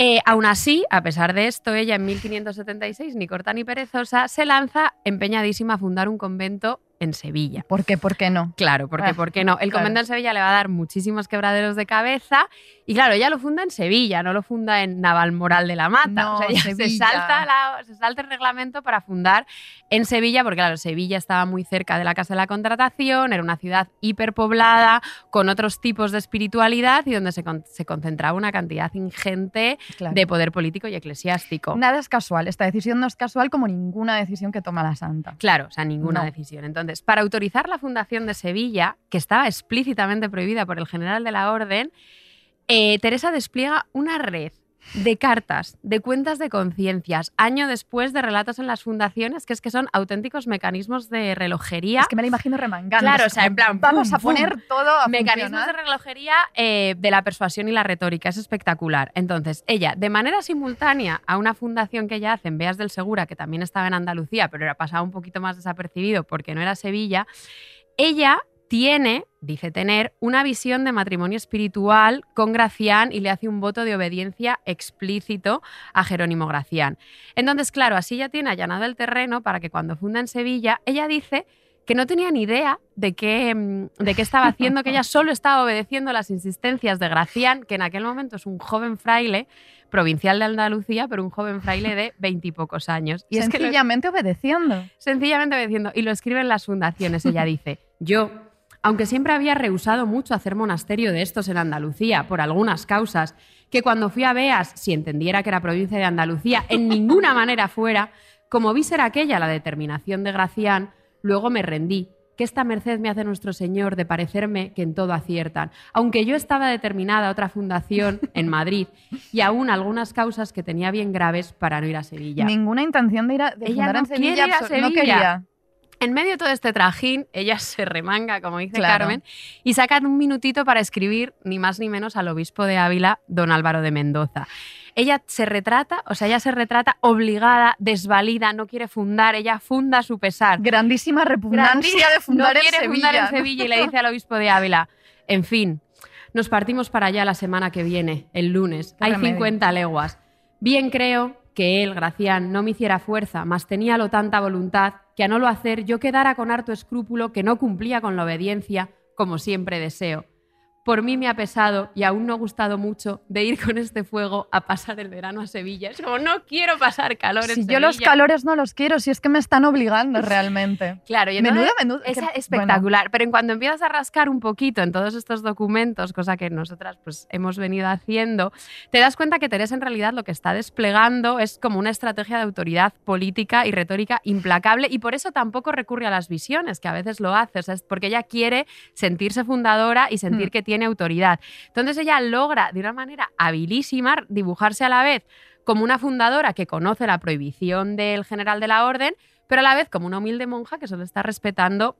Eh, aún así, a pesar de esto, ella en 1576, ni corta ni perezosa, se lanza empeñadísima a fundar un convento en Sevilla. ¿Por qué? ¿Por qué no? Claro, porque Ah, ¿por qué no? El claro. convento en Sevilla le va a dar muchísimos quebraderos de cabeza y claro, ella lo funda en Sevilla, no lo funda en Navalmoral de la Mata. No, o sea, ella se salta, la- se salta el reglamento para fundar en Sevilla, porque claro, Sevilla estaba muy cerca de la Casa de la Contratación, era una ciudad hiperpoblada, con otros tipos de espiritualidad y donde se, con- se concentraba una cantidad ingente Claro. de poder político y eclesiástico. Nada es casual. Esta decisión no es casual como ninguna decisión que toma la santa. Claro, o sea, ninguna No. decisión. Entonces, para autorizar la fundación de Sevilla, que estaba explícitamente prohibida por el general de la Orden, eh, Teresa despliega una red de cartas, de cuentas de conciencias, año después de relatos en las fundaciones, que es que son auténticos mecanismos de relojería. Es que me la imagino remangando. Claro, o sea, en plan, Vamos a poner todo a Mecanismos de relojería eh, de la persuasión y la retórica, es espectacular. Entonces, ella, de manera simultánea a una fundación que ella hace en Beas del Segura, que también estaba en Andalucía, pero era pasado un poquito más desapercibido porque no era Sevilla, ella tiene, dice tener, una visión de matrimonio espiritual con Gracián y le hace un voto de obediencia explícito a Jerónimo Gracián. Entonces, claro, así ya tiene allanado el terreno para que cuando funda en Sevilla, ella dice que no tenía ni idea de qué, mm, de qué estaba haciendo, que ella solo estaba obedeciendo las insistencias de Gracián, que en aquel momento es un joven fraile provincial de Andalucía, pero un joven fraile de veintipocos años. Y es que lo- Sencillamente obedeciendo. sencillamente obedeciendo, y lo escribe en las fundaciones, ella dice, yo, aunque siempre había rehusado mucho hacer monasterio de estos en Andalucía por algunas causas, que cuando fui a Beas, si entendiera que era provincia de Andalucía, en ninguna manera fuera, como vi ser aquella la determinación de Gracián, luego me rendí. Que esta merced me hace nuestro Señor de parecerme que en todo aciertan. Aunque yo estaba determinada a otra fundación en Madrid y aún algunas causas que tenía bien graves para no ir a Sevilla. Ninguna intención de ir a de Ella no en Sevilla. ir a No Sevilla. quería. En medio de todo este trajín, ella se remanga, como dice Claro. Carmen, y saca un minutito para escribir ni más ni menos al obispo de Ávila, don Álvaro de Mendoza. Ella se retrata, o sea, ella se retrata obligada, desvalida, no quiere fundar, ella funda a su pesar. Grandísima repugnancia de fundar no en quiere Sevilla. fundar en Sevilla y le dice al obispo de Ávila, en fin, nos partimos para allá la semana que viene, el lunes. Hay remedio. 50 leguas. Bien creo que él, Gracián, no me hiciera fuerza, mas tenía lo tanta voluntad que a no lo hacer yo quedara con harto escrúpulo que no cumplía con la obediencia, como siempre deseo. Por mí me ha pesado y aún no ha gustado mucho de ir con este fuego a pasar el verano a Sevilla. Es como, no quiero pasar calor en Si yo Sevilla. los calores no los quiero, si es que me están obligando realmente. Claro, y Menuda, menuda. es que- espectacular, pero en cuanto empiezas a rascar un poquito en todos estos documentos, cosa que nosotras pues hemos venido haciendo, te das cuenta que Teresa en realidad lo que está desplegando es como una estrategia de autoridad política y retórica implacable y por eso tampoco recurre a las visiones, que a veces lo hace, o sea, es porque ella quiere sentirse fundadora y sentir Mm. que tiene autoridad. Entonces ella logra de una manera habilísima dibujarse a la vez como una fundadora que conoce la prohibición del general de la orden, pero a la vez como una humilde monja que solo está respetando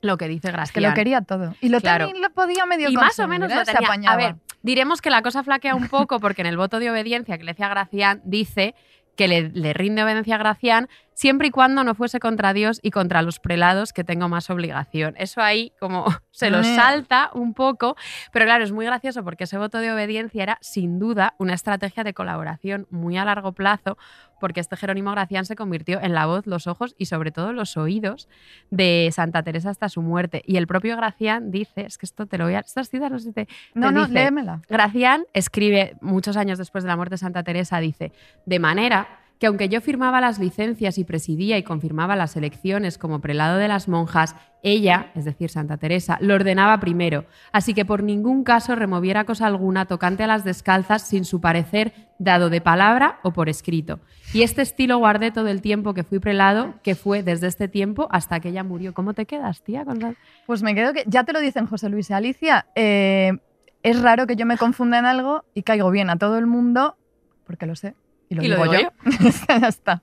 lo que dice Gracián. Es que lo quería todo. Y lo Claro. también lo podía medio y más o menos ¿eh? lo Se tenía. apañaba. A ver, diremos que la cosa flaquea un poco porque en el voto de obediencia que le decía Gracián dice que le, le rinde obediencia a Gracián siempre y cuando no fuese contra Dios y contra los prelados que tengo más obligación. Eso ahí como se lo salta un poco, pero claro, es muy gracioso porque ese voto de obediencia era sin duda una estrategia de colaboración muy a largo plazo porque este Jerónimo Gracián se convirtió en la voz, los ojos y sobre todo los oídos de Santa Teresa hasta su muerte. Y el propio Gracián dice, es que esto te lo voy a... Estas citas no sé si te, No, te no, dice, léemela. Gracián escribe muchos años después de la muerte de Santa Teresa, dice, de manera que aunque yo firmaba las licencias y presidía y confirmaba las elecciones como prelado de las monjas, ella, es decir, Santa Teresa, lo ordenaba primero, así que por ningún caso removiera cosa alguna tocante a las descalzas sin su parecer dado de palabra o por escrito. Y este estilo guardé todo el tiempo que fui prelado, que fue desde este tiempo hasta que ella murió. ¿Cómo te quedas, tía? Con Pues me quedo que. Ya te lo dicen José Luis y Alicia. eh, es raro que yo me confunda en algo y caigo bien a todo el mundo porque lo sé. Y lo, Y lo digo, digo yo. ya está.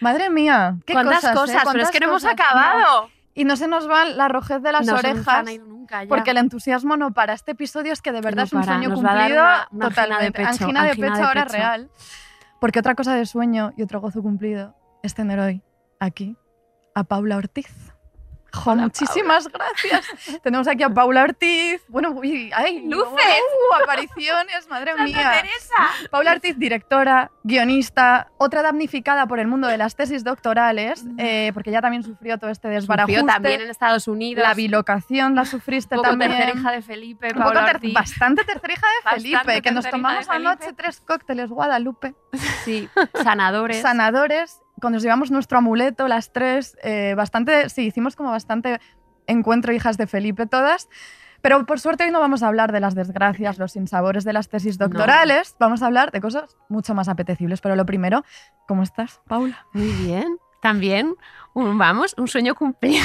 Madre mía, qué ¿Cuántas cosas, cosas? ¿eh? Pero es ¿Cuántas que no hemos acabado. Y no se nos va la rojez de las No se nos orejas. han ido nunca ya. Porque el entusiasmo no para. Este episodio es que de verdad No es un para, sueño nos cumplido una- una angina de totalmente. pecho, angina de angina pecho de ahora pecho. real. Porque otra cosa de sueño y otro gozo cumplido es tener hoy aquí a Paula Ortiz. Jo, muchísimas gracias. Tenemos aquí a Paula Ortiz. Bueno, uy, ay, ¡Luces! uh, apariciones, madre mía. Paula Ortiz, directora, guionista, otra damnificada por el mundo de las tesis doctorales, eh, porque ella también sufrió todo este desbarajuste. Sufrió también en Estados Unidos. La bilocación la sufriste un poco también. tercera hija de Felipe, Un poco Paula ter- Ortiz. bastante tercera hija de Bastante Felipe, que nos tomamos anoche tres cócteles Guadalupe, Sí, sanadores. sanadores, cuando nos llevamos nuestro amuleto, las tres, eh, bastante, sí, hicimos como bastante encuentro hijas de Felipe todas. Pero por suerte hoy no vamos a hablar de las desgracias, los sinsabores de las tesis No. doctorales, vamos a hablar de cosas mucho más apetecibles. Pero lo primero, ¿cómo estás, Paula? Muy bien. También, un, vamos, un sueño cumplido,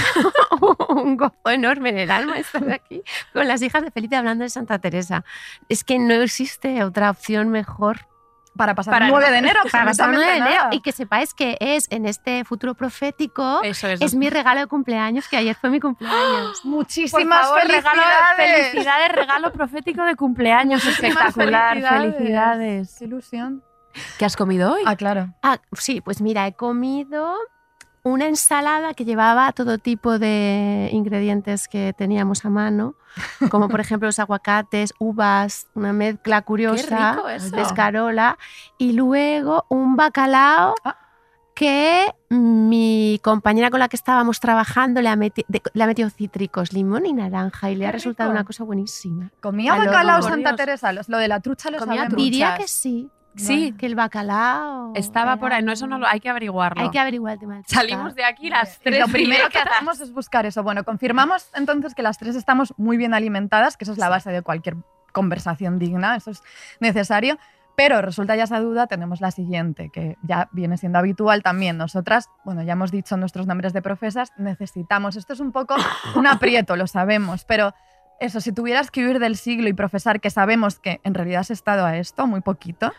un gozo enorme en el alma estar aquí con las hijas de Felipe hablando de Santa Teresa. Es que no existe otra opción mejor Para pasar Para el 9 de enero. para pasar el 9 de enero y que sepáis que es en este futuro profético, Eso es. es mi regalo de cumpleaños, que ayer fue mi cumpleaños. Por Muchísimas favor, regalo, felicidades. felicidades, regalo profético de cumpleaños. Espectacular. felicidades. Felicidades. Qué ilusión. ¿Qué has comido hoy? Ah, claro. Ah, sí, pues mira, he comido una ensalada que llevaba todo tipo de ingredientes que teníamos a mano, como por ejemplo los aguacates, uvas, una mezcla curiosa de escarola y luego un bacalao Ah. que mi compañera con la que estábamos trabajando le ha, meti- de- le ha metido cítricos, limón y naranja y le Qué ha resultado rico. una cosa buenísima. Comía bacalao Santa Dios. Teresa. Los- Lo de la trucha lo Comía sabemos. Diría que sí, Sí, que el bacalao... estaba era por ahí. No, eso no lo hay que averiguarlo. Hay que averiguar el tema del Salimos de aquí las Y tres. Lo primero que hacemos es buscar eso. Bueno, confirmamos entonces que las tres estamos muy bien alimentadas, que eso es la base de cualquier conversación digna, eso es necesario. Pero resulta ya esa duda, tenemos la siguiente, que ya viene siendo habitual también. Nosotras, bueno, ya hemos dicho nuestros nombres de profesas, necesitamos. Esto es un poco un aprieto, lo sabemos, pero eso, si tuvieras que huir del siglo y profesar que sabemos que en realidad has estado a esto muy poquito,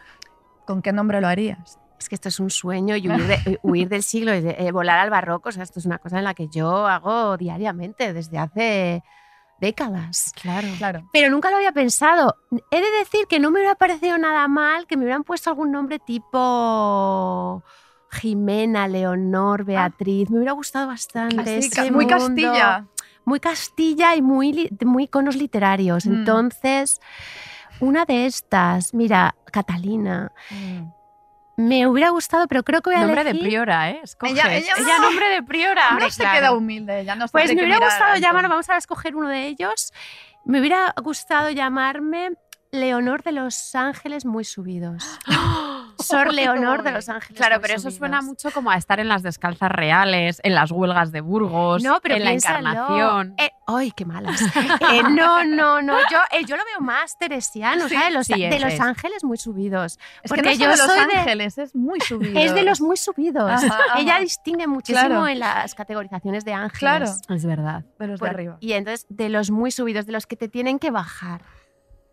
¿con qué nombre lo harías? Es que esto es un sueño y huir, de- huir del siglo y de- eh, volar al barroco, o sea, esto es una cosa en la que yo hago diariamente desde hace décadas. Claro. Claro. Pero nunca lo había pensado. He de decir que no me hubiera parecido nada mal que me hubieran puesto algún nombre tipo Jimena, Leonor, Beatriz. Me hubiera gustado bastante. Así, ese muy mundo. Castilla. Muy Castilla y muy, muy iconos literarios. Mm. Entonces, una de estas, mira, Catalina, me hubiera gustado, pero creo que voy a Nombre de priora, ¿eh? Escoges. Ella- ella- nombre de priora. No se queda humilde ella, no se Pues me hubiera gustado llamarlo, vamos a escoger uno de ellos. Me hubiera gustado llamarme Leonor de los Ángeles Muy Subidos. Sor Leonor de los Ángeles Claro, pero eso suena mucho como a estar en las descalzas reales, en las huelgas de Burgos, No, pero en la encarnación. Eh, ¡Ay, qué malas! Eh, no, no, no. Yo, eh, yo lo veo más teresiano, Sí, ¿sabes? Los, sí, de es, los es. ángeles muy subidos. Es Porque que no yo de Los soy de- Ángeles, es muy subido. Es de los muy subidos. Ajá, ajá. Ella distingue muchísimo Claro. en las categorizaciones de ángeles. Claro. Es verdad. de los de arriba. Y entonces, de los muy subidos, de los que te tienen que bajar.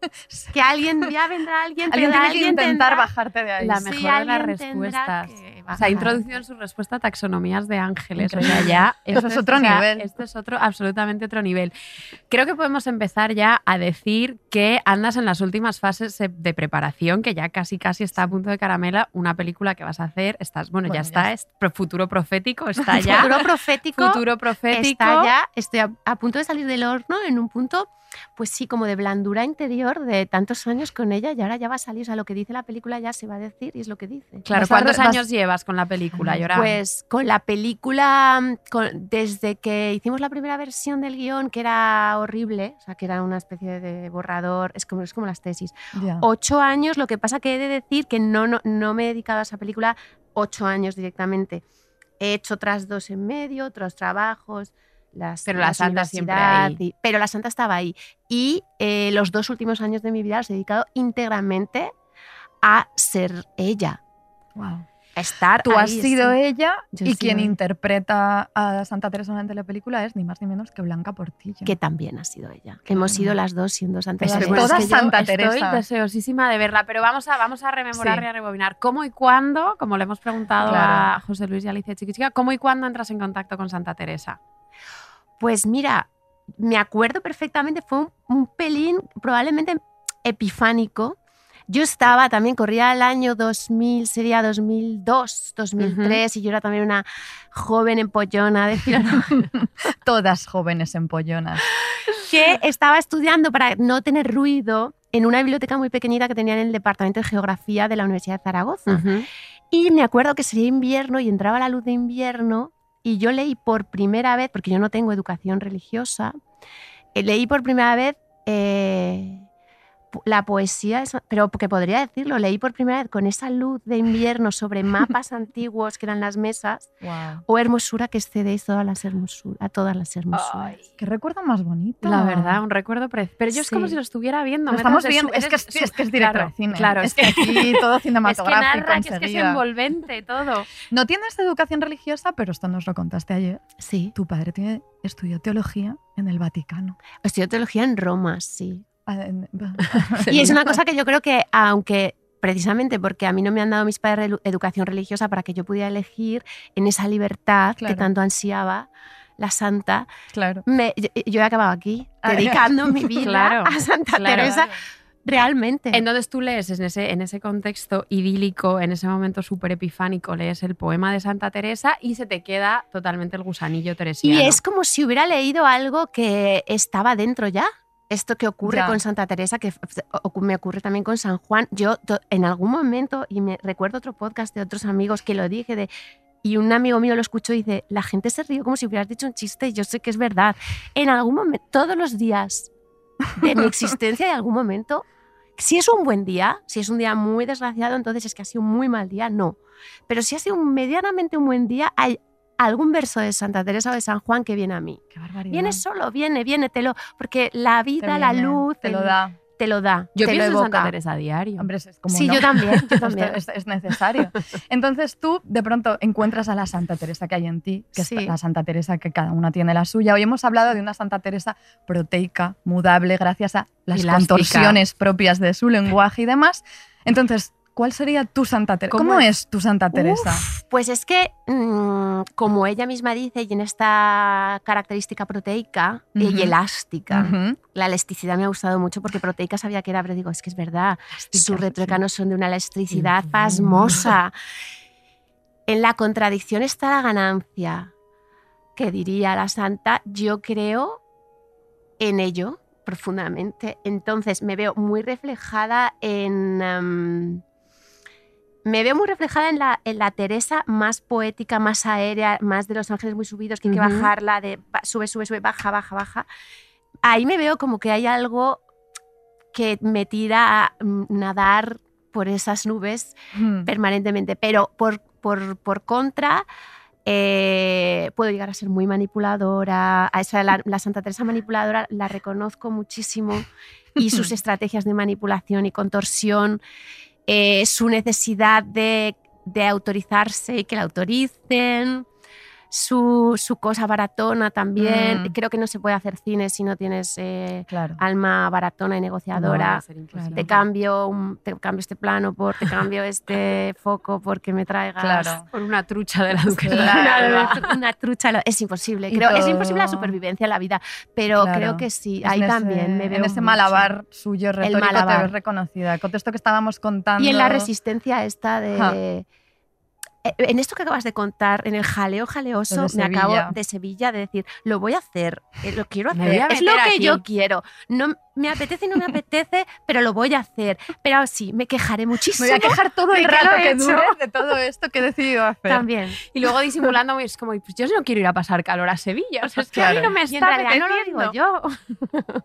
Que alguien, ya vendrá alguien, Alguien tiene que alguien intentar tendrá- bajarte de ahí. La Sí, mejor de las respuestas. que baja. Se ha introducido en su respuesta a taxonomías de ángeles. O sea, ya. Eso esto es otro o sea, nivel. Esto es otro, absolutamente otro nivel. Creo que podemos empezar ya a decir que andas en las últimas fases eh, de preparación, que ya casi casi está a punto de caramela, una película que vas a hacer. Estás, bueno, Bueno, ya ya está, es futuro profético, está ya. Futuro profético. Futuro profético. Está ya, estoy a, a punto de salir del horno en un punto, pues sí, como de blandura interior de tantos años con ella y ahora ya va a salir, o sea, lo que dice la película ya se va a decir y es lo que dice. Claro, ¿cuántos vas- años llevas con la película, Llora? Pues con la película, mm, con- desde que hicimos la primera versión del guion, que era horrible, o sea, que era una especie de borrador, es como, es como las tesis, ocho años, lo que pasa que he de decir que no, no, no me he dedicado a esa película ocho años directamente. He hecho otras dos en medio, otros trabajos. Las, Pero la santa siempre ahí. y- pero la santa estaba ahí. Y eh, los dos últimos años de mi vida los he dedicado íntegramente a ser ella, Wow. a estar Tú ahí, has sido sí. ella Yo y quien interpreta a Santa Teresa en la telepelícula es ni más ni menos que Blanca Portillo. que también ha sido ella. Hemos sido las dos siendo Santa Teresa. Es todas que yo Santa estoy Teresa. deseosísima de verla, pero vamos a, vamos a rememorar Sí. y a rebobinar. ¿Cómo y cuándo, como le hemos preguntado a. José Luis y Alicia Chiquichica, cómo y cuándo entras en contacto con Santa Teresa? Pues mira, me acuerdo perfectamente, fue un, un pelín probablemente epifánico. Yo estaba también, corría el año 2000, sería 2002, 2003, y yo era también una joven empollona de filología Todas jóvenes empollonas. que estaba estudiando para no tener ruido en una biblioteca muy pequeñita que tenía en el departamento de geografía de la Universidad de Zaragoza. Y me acuerdo que sería invierno y entraba la luz de invierno y yo leí por primera vez, porque yo no tengo educación religiosa, eh, leí por primera vez eh, la poesía, esa- pero que podría decirlo, leí por primera vez con esa luz de invierno sobre mapas antiguos que eran las mesas, Wow. o hermosura que excedéis todas las hermosuras, a todas las hermosuras. Qué recuerdo más bonito. La verdad, un recuerdo precioso. Pero yo es como si lo estuviera viendo. Lo estamos viendo. Es que es, es que es director claro, cine. Claro, es que aquí todo Es que cinematográfico narra, que es que es envolvente todo. No tienes educación religiosa, pero esto nos lo contaste ayer. Sí, Tu padre tiene, estudió teología en el Vaticano. estudió teología en Roma, sí. Y es una cosa que yo creo que, aunque precisamente porque a mí no me han dado mis padres educación religiosa para que yo pudiera elegir en esa libertad Claro. que tanto ansiaba la santa, Claro. me- yo, yo he acabado aquí, Ah, dedicando mi vida Claro, a Santa claro. Teresa, realmente. Entonces tú lees en ese, en ese contexto idílico, en ese momento súper epifánico, lees el poema de Santa Teresa y se te queda totalmente el gusanillo teresiano. y es como si hubiera leído algo que estaba dentro ya. Esto que ocurre Ya. con Santa Teresa, que me ocurre también con San Juan. Yo en algún momento, y me recuerdo otro podcast de otros amigos que lo dije, de, y un amigo mío lo escuchó y dice, la gente se rió como si hubieras dicho un chiste y yo sé que es verdad. En algún momento, todos los días de mi existencia, en algún momento, si es un buen día, si es un día muy desgraciado, entonces es que ha sido un muy mal día, no. Pero si ha sido un medianamente un buen día, hay algún verso de Santa Teresa o de San Juan que viene a mí. Qué barbaridad. Viene solo, viene, viene, te lo, porque la vida, la luz, Te lo da. te lo da. Yo te pienso lo en Santa. Teresa a diario. Hombre, es como Sí, no. yo también, yo Esto también. Es, es necesario. Entonces tú de pronto encuentras a la Santa Teresa que hay en ti, que Sí. es la Santa Teresa que cada una tiene la suya. Hoy hemos hablado de una Santa Teresa proteica, mudable, gracias a las Elástica. contorsiones propias de su lenguaje y demás. Entonces, ¿cuál sería tu Santa Teresa? ¿Cómo ¿Cómo, es tu Santa Teresa? Pues es que, mm, como ella misma dice, y en esta característica proteica y- elástica, la elasticidad me ha gustado mucho porque proteica sabía que era, pero digo, es que es verdad, sus sí. retroecanos son de una elasticidad pasmosa. En la contradicción está la ganancia, que diría la santa, yo creo en ello profundamente. Entonces me veo muy reflejada en... em, me veo muy reflejada en la, en la Teresa más poética, más aérea, más de los ángeles muy subidos, que hay que bajarla, de sube, sube, sube, baja, baja, baja. Ahí me veo como que hay algo que me tira a mm, nadar por esas nubes Ujú. permanentemente, pero por, por, por contra, eh, puedo llegar a ser muy manipuladora. A esa, la, la Santa Teresa manipuladora la reconozco muchísimo y sus estrategias de manipulación y contorsión, eh, su necesidad de, de autorizarse y que la autoricen. Su, su cosa baratona también. Mm. Creo que no se puede hacer cine si no tienes eh, Claro. alma baratona y negociadora. No, te cambio, un- te cambio este plano por, te cambio este foco porque me traigas Claro. Por una trucha de la duquesa de Claro, una trucha es imposible. Creo, es imposible la supervivencia en la vida, pero Claro. creo que sí. Ahí ese- también me veo En ese mucho. malabar suyo retórico te malabar. ves reconocida. Con todo esto que estábamos contando. Y en la resistencia esta de... Eh, En esto que acabas de contar, en el jaleo jaleoso, me acabo de Sevilla de decir, lo voy a hacer, eh, lo quiero hacer, es lo que aquí. yo quiero. No me apetece y no me apetece, pero lo voy a hacer. Pero sí, me quejaré muchísimo. Me voy a quejar todo el rato que dure de todo esto que he decidido hacer. También. Y luego disimulando, es como, pues yo no quiero ir a pasar calor a Sevilla. O sea, es que a mí no me Y en está realidad no lo digo yo.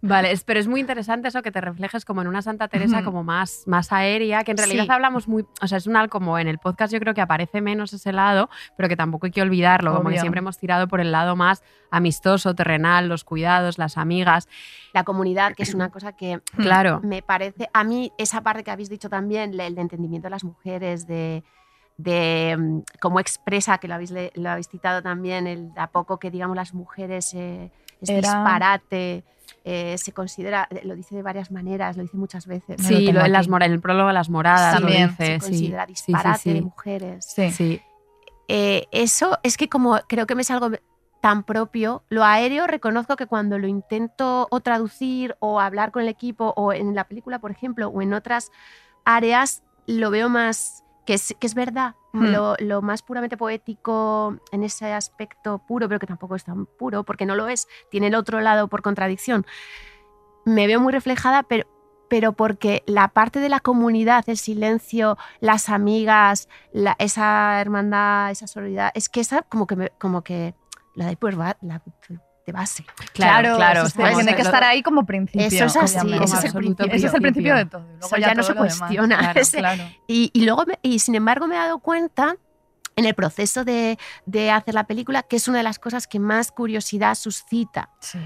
Vale, es- pero es muy interesante eso que te reflejes como en una Santa Teresa como más, más aérea, que en realidad Sí. hablamos muy, o sea, es una como en el podcast yo creo que aparece menos ese lado, pero que tampoco hay que olvidarlo, como que siempre hemos tirado por el lado más amistoso, terrenal, los cuidados, las amigas. La comunidad, que es una cosa que Claro. me parece, a mí esa parte que habéis dicho también, el de entendimiento de las mujeres, de, de mm, cómo expresa, que lo habéis, le- lo habéis citado también, el a poco que digamos las mujeres eh, es Era- disparate, eh, se considera, lo dice de varias maneras, lo dice muchas veces. No lo Sí, lo, en, las en el prólogo de las moradas También, lo dice. se sí. considera Sí, sí, disparate de mujeres. Sí. Sí. Eh, eso es que como creo que me es algo tan propio, lo aéreo reconozco que cuando lo intento o traducir o hablar con el equipo o en la película, por ejemplo, o en otras áreas, lo veo más que es, que es verdad, Hmm. lo, lo más puramente poético en ese aspecto puro, pero que tampoco es tan puro, porque no lo es, tiene el otro lado por contradicción. Me veo muy reflejada, pero, pero porque la parte de la comunidad, el silencio, las amigas, la- esa hermandad, esa solidaridad, es que esa como que, me- como que la de, pues, va- la de base. Claro, claro. eso tiene que estar ahí como principio. Eso es así, obviamente. ese es el principio. Ese es el principio de todo. Luego Eso ya, ya no se cuestiona. Claro, Ese- claro. Y, y luego, me- y sin embargo, me he dado cuenta en el proceso de, de hacer la película que es una de las cosas que más curiosidad suscita. Sí.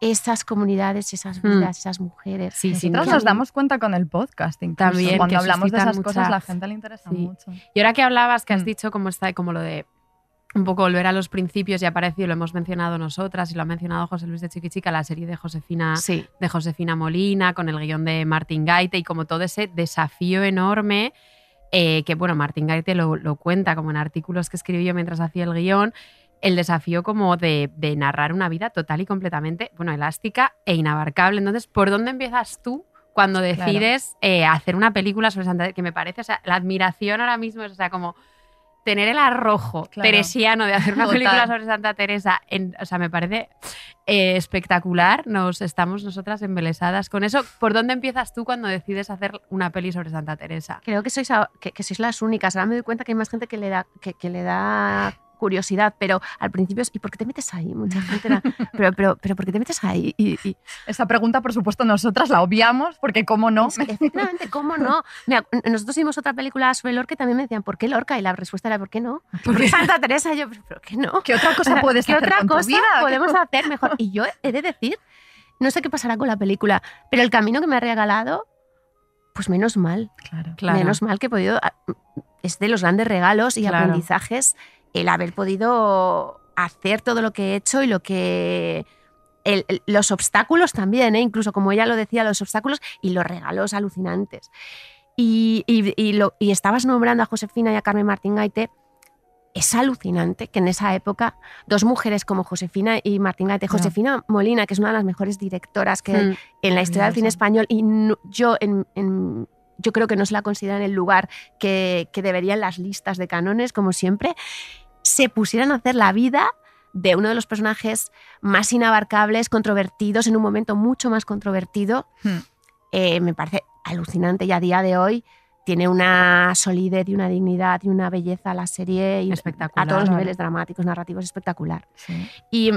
Esas comunidades, esas Hmm. vidas, esas mujeres. Sí, sí, Nosotros no. nos damos cuenta con el podcast incluso. También, Cuando hablamos de esas cosas, la gente le interesa Sí. mucho. Y ahora que hablabas, que has Mm. dicho como está, como lo de un poco volver a los principios y ha parecido, lo hemos mencionado nosotras y lo ha mencionado José Luis de Chiquichica, la serie de Josefina, Sí. de Josefina Molina, con el guion de Martín Gaite y como todo ese desafío enorme eh, que, bueno, Martín Gaite lo, lo cuenta como en artículos que escribió mientras hacía el guion, el desafío como de, de narrar una vida total y completamente, bueno, elástica e inabarcable. Entonces, ¿por dónde empiezas tú cuando Claro. decides eh, hacer una película sobre Santa? Que me parece, o sea, la admiración ahora mismo es, o sea, como tener el arrojo Claro. teresiano de hacer una Total. película sobre Santa Teresa, en- o sea, me parece eh, espectacular. Nos estamos nosotras embelesadas con eso. ¿Por dónde empiezas tú cuando decides hacer una peli sobre Santa Teresa? Creo que sois, a- que, que sois las únicas. Ahora me doy cuenta que hay más gente que le da, que, que le da curiosidad, pero al principio es, ¿y por qué te metes ahí? Mucha gente era, pero, pero, pero ¿por qué te metes ahí? Y, y- Esa pregunta, por supuesto, nosotras la obviamos, porque cómo no. es que, efectivamente, ¿cómo no? Mira, nosotros vimos otra película sobre Lorca y también me decían, ¿por qué Lorca? Y la respuesta era, ¿por qué no? Porque Santa Teresa, y yo, ¿pero por qué no? ¿Qué otra cosa puedes ¿Qué hacer otra con tu cosa vida? podemos hacer mejor? Y yo he de decir, no sé qué pasará con la película, pero el camino que me ha regalado, pues menos mal. Claro. Claro. Menos mal que he podido. Es de los grandes regalos y Claro. aprendizajes el haber podido hacer todo lo que he hecho y lo que. el- el- los obstáculos también, ¿eh? incluso como ella lo decía, los obstáculos y los regalos alucinantes. Y, y- y lo- y estabas nombrando a Josefina y a Carmen Martín Gaite. Es alucinante que en esa época dos mujeres como Josefina y Martín Gaite. Josefina Molina, que es una de las mejores directoras que, Mm, en la historia del cine español y no- yo en, en- yo creo que no se la considera en el lugar que, que debería en las listas de canones, como siempre, se pusieran a hacer la vida de uno de los personajes más inabarcables, controvertidos, en un momento mucho más controvertido. Hmm. Eh, me parece alucinante y a día de hoy tiene una solidez y una dignidad y una belleza la serie y Espectacular, a todos los niveles dramáticos, narrativos, espectacular. Sí. Y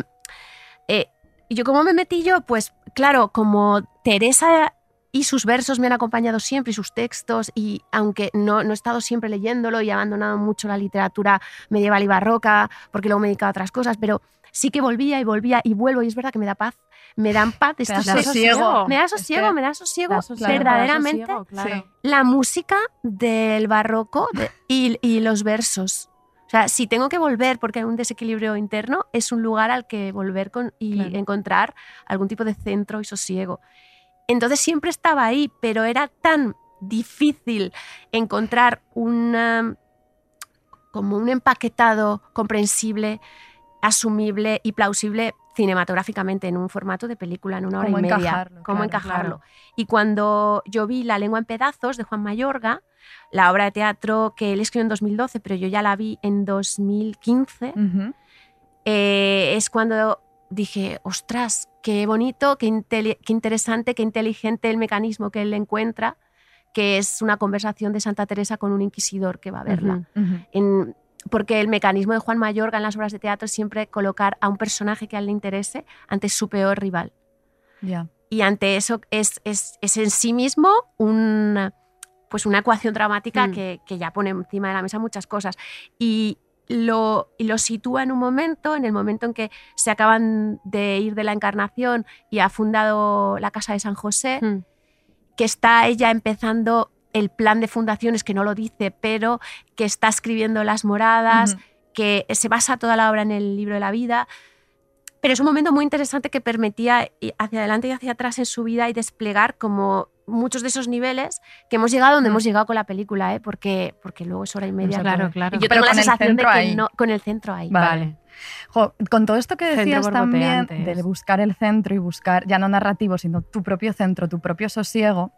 eh, yo como me metí yo, pues claro, como Teresa y sus versos me han acompañado siempre y sus textos, y aunque no, no he estado siempre leyéndolo y he abandonado mucho la literatura medieval y barroca, porque luego me he dedicado a otras cosas, pero sí que volvía y volvía y vuelvo y es verdad que me da paz, me dan paz da textos. sosiego. Me da Es sosiego, me da sosiego, da sosiego, verdaderamente. da sosiego, claro. La música del barroco de- y, y los versos. O sea, si tengo que volver porque hay un desequilibrio interno, es un lugar al que volver con, y Claro. encontrar algún tipo de centro y sosiego. Entonces siempre estaba ahí, pero era tan difícil encontrar una, como un empaquetado comprensible, asumible y plausible cinematográficamente en un formato de película, en una hora y media. encajarlo, Cómo claro, encajarlo. Y cuando yo vi La lengua en pedazos de Juan Mayorga, la obra de teatro que él escribió en 2012, pero yo ya la vi en 2015, Ujú. eh, es cuando dije, ostras, qué bonito, qué, qué interesante, qué inteligente el mecanismo que él encuentra, que es una conversación de Santa Teresa con un inquisidor que va a verla. Ujú. Ujú. En- porque el mecanismo de Juan Mayorga en las obras de teatro es siempre colocar a un personaje que a él le interese ante su peor rival. Ya. Y ante eso es, es, es en sí mismo una, pues una ecuación dramática Mm. que, que ya pone encima de la mesa muchas cosas. Y lo, y lo sitúa en un momento, en el momento en que se acaban de ir de la encarnación y ha fundado la Casa de San José, Mm. que está ella empezando el plan de fundaciones, que no lo dice, pero que está escribiendo las moradas, que se basa toda la obra en el libro de la vida. Pero es un momento muy interesante que permitía ir hacia adelante y hacia atrás en su vida y desplegar como muchos de esos niveles que hemos llegado donde Mm. hemos llegado con la película, ¿eh? porque, porque luego es hora y media. Claro, claro. Y yo Pero tengo la sensación de que ahí. no, con el centro ahí. Vale. Vale. Jo, con todo esto que decías también de buscar el centro y buscar ya no narrativo, sino tu propio centro, tu propio sosiego,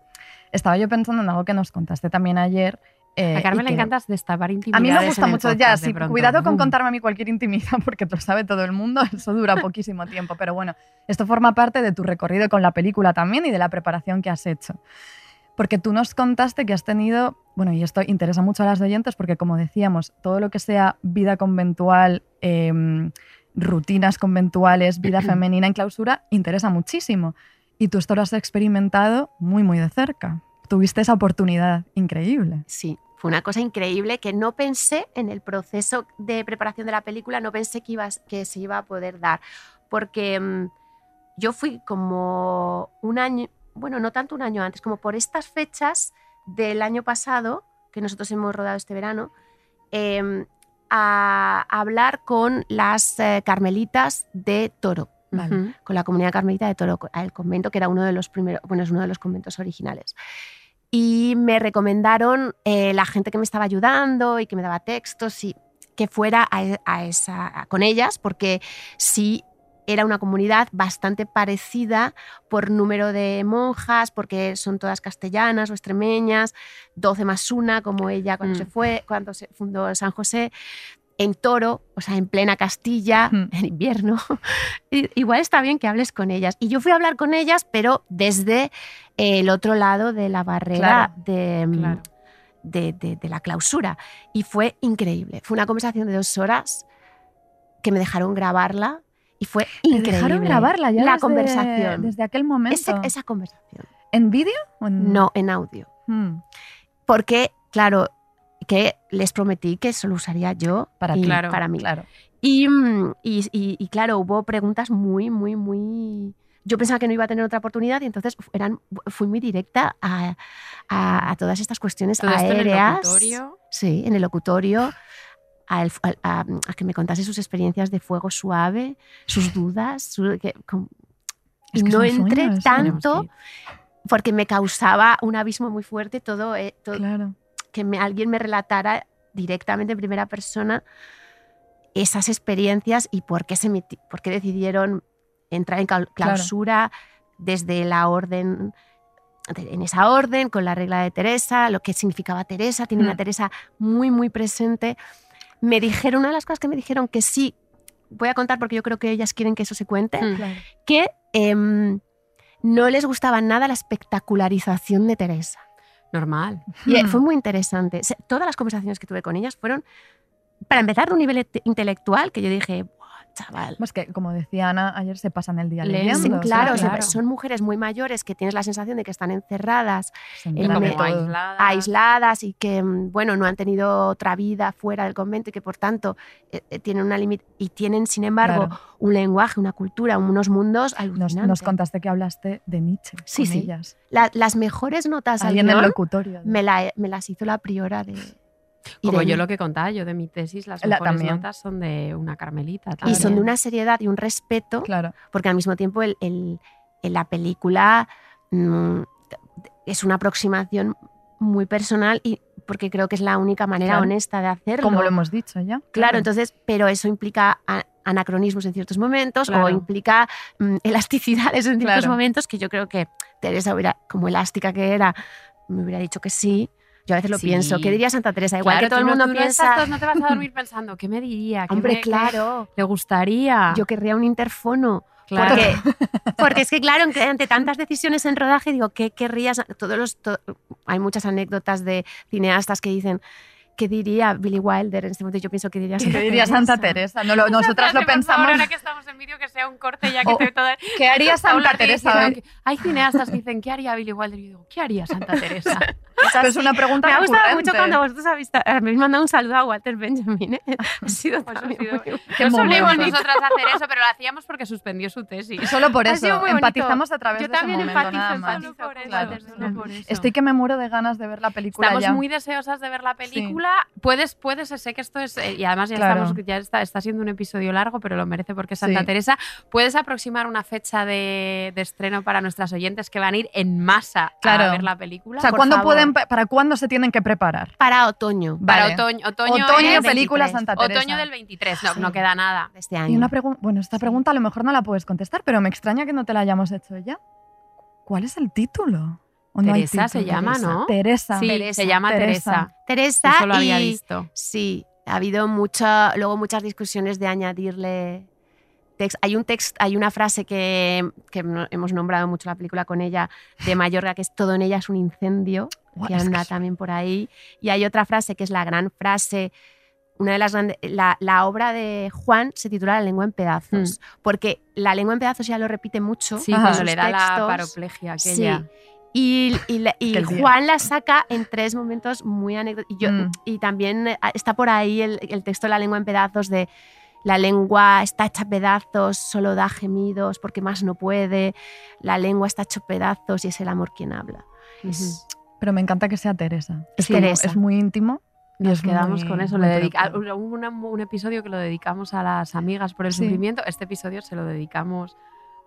estaba yo pensando en algo que nos contaste también ayer. Eh, A Carmen le encanta destapar A intimidades. mí me gusta el mucho, ya, sí, cuidado con contarme a mí cualquier intimidad porque lo sabe todo el mundo, eso dura poquísimo tiempo, pero bueno, esto forma parte de tu recorrido con la película también y de la preparación que has hecho. Porque tú nos contaste que has tenido, bueno, y esto interesa mucho a las oyentes porque como decíamos, todo lo que sea vida conventual, em, rutinas conventuales, vida femenina en clausura, interesa muchísimo. Y tú esto lo has experimentado muy, muy de cerca. Tuviste esa oportunidad increíble. Sí, fue una cosa increíble que no pensé en el proceso de preparación de la película, no pensé que, ibas, que se iba a poder dar, porque mm, yo fui como un año, bueno, no tanto un año antes, como por estas fechas del año pasado, que nosotros hemos rodado este verano, em, a, hablar con las eh, carmelitas de Toro, Vale. Con la comunidad carmelita de Toro, el convento que era uno de los primeros, bueno, es uno de los conventos originales. Y me recomendaron eh, la gente que me estaba ayudando y que me daba textos y que fuera a, a esa, a- con ellas, porque sí era una comunidad bastante parecida por número de monjas, porque son todas castellanas o extremeñas, 12 más una, como ella cuando Mm. se fue, cuando se fundó San José, en Toro, o sea, en plena Castilla, Mm. en invierno. Igual está bien que hables con ellas. Y yo fui a hablar con ellas, pero desde el otro lado de la barrera Claro, de, mm, claro. de, de- de la clausura. Y fue increíble. Fue una conversación de dos horas que me dejaron grabarla y fue ¿Te increíble. dejaron grabarla ya La desde, conversación. desde aquel momento? Ese- esa conversación. ¿En vídeo? o en- No en audio. Mm, Porque, claro, que les prometí que eso lo usaría yo Para y. Claro, para mí. Claro. Y, y- y- claro, hubo preguntas muy, muy, muy... Yo pensaba que no iba a tener otra oportunidad y entonces eran, fui muy directa a, a- a todas estas cuestiones Todo esto en el aéreas. locutorio. Sí, en el locutorio. al- al- a, a que me contase sus experiencias de fuego suave, sus dudas. su- que- com- Es que no entré eso. tanto porque me causaba un abismo muy fuerte todo, eh, todo- Claro. Que me- alguien me relatara directamente en primera persona esas experiencias y por qué, se por qué decidieron entrar en clau- clausura desde la orden, de- en esa orden, con la regla de Teresa, lo que significaba Teresa, tienen a Mm. Teresa muy, muy presente. Me dijeron, una de las cosas que me dijeron que sí, voy a contar porque yo creo que ellas quieren que eso se cuente, Mm. que em, no les gustaba nada la espectacularización de Teresa. Normal. Y eh, Mm. fue muy interesante. Todas las conversaciones que tuve con ellas fueron, para empezar, de un nivel inte- intelectual que yo dije, "Buah, chaval. Pues que, como decía Ana, ayer se pasan el día Leen, Sí, leyendo. claro, o sea, claro. son mujeres muy mayores que tienes la sensación de que están encerradas, en como aisladas. aisladas y que, mm, bueno, no han tenido otra vida fuera del convento y que, por tanto, eh, eh, tienen una limit y tienen, sin embargo, Claro. un lenguaje, una cultura, unos mundos Nos, alucinantes. nos contaste que hablaste de Nietzsche Sí, con sí. ellas. La- las mejores notas al en el guion locutorio. me, la- me las hizo la priora de, Como yo lo que contaba, yo de mi tesis, las La- mejores también. notas son de una carmelita. y también. son de una seriedad y un respeto, Claro. porque al mismo tiempo el, el- la película mm, es una aproximación muy personal y porque creo que es la única manera Claro. honesta de hacerlo. Como lo hemos dicho ya. Claro, entonces, pero eso implica anacronismos en ciertos momentos Claro. o implica mm, elasticidades en ciertos Claro. momentos que yo creo que Teresa hubiera, como elástica que era, me hubiera dicho que sí. Yo a veces lo Sí. pienso. ¿Qué diría Santa Teresa? Igual Claro, que todo el mundo no piensa. estás- no te vas a dormir pensando, ¿qué me diría? ¿Qué Hombre, me- claro. ¿Le gustaría? Yo querría un interfono. Claro. Porque, porque es que, claro, ante- tantas decisiones en rodaje, digo, ¿qué querrías? Todos los, to- hay muchas anécdotas de cineastas que dicen, ¿qué diría Billy Wilder? En este momento yo pienso que diría Santa ¿Qué diría Santa Teresa? No lo- nosotras lo favor, pensamos. ahora que estamos en vídeo, que sea un corte ya que O- te toda... ¿Qué haría Santa Teresa diciendo Hay cineastas que dicen, ¿qué haría Billy Wilder? Y yo digo, ¿qué haría Santa Teresa? Pero es una pregunta Me ha gustado recurrente. mucho cuando vosotros habéis, habéis mandado un saludo a Walter Benjamin. ¿eh? Ha sido Pues ha también sido- muy- Qué no solemos momento. nosotras hacer eso, pero lo hacíamos porque suspendió su tesis. Y solo por Ha eso, empatizamos a través Yo de ese también momento, empatizo, nada más. empatizo con Claro. Walter, solo por eso. Estoy que me muero de ganas de ver la película Estamos ya. muy deseosas de ver la película. Puedes, puedes, sé que esto es, eh, y además ya, Claro. estamos, ya está, está siendo un episodio largo, pero lo merece porque es Santa Sí. Teresa. ¿Puedes aproximar una fecha de, de estreno para nuestras oyentes que van a ir en masa Claro. a ver la película? O sea, Por ¿cuándo favor. Para cuándo se tienen que preparar? Para otoño para otoño, otoño, película 23. Santa Teresa. otoño del 23, no, Sí. no queda nada. de este año. Y una pregunta, bueno, esta pregunta a lo mejor no la puedes contestar, pero me extraña que no te la hayamos hecho ya. ¿Cuál es el título? ¿O no hay Teresa se llama, Teresa. ¿no? Teresa. Sí, Teresa. se llama Teresa. Teresa. Eso lo había y- visto. Sí, ha habido mucha, luego muchas discusiones de añadirle text. Hay un text, hay una frase que, que hemos nombrado mucho la película con ella de Mayorga, que es todo en ella es un incendio, que es que anda es- también por ahí. Y hay otra frase que es la gran frase. Una de las grandes, la, la obra de Juan se titula La lengua en pedazos, porque la lengua en pedazos ya lo repite mucho. Sí, cuando le da la textos. paraplegia Sí. aquella. Y, y la- y que día. Juan la saca en tres momentos muy anecdóticos. Y, Mm. y también eh, está por ahí el, el texto de la lengua en pedazos de la lengua está hecha pedazos, solo da gemidos porque más no puede. La lengua está hecha pedazos y es el amor quien habla. Es- Pero me encanta que sea Teresa. Es como- Teresa. Es muy íntimo. y Nos quedamos muy- con eso. Le dedica- un episodio que lo dedicamos a las amigas por el Sí. sufrimiento. Este episodio se lo dedicamos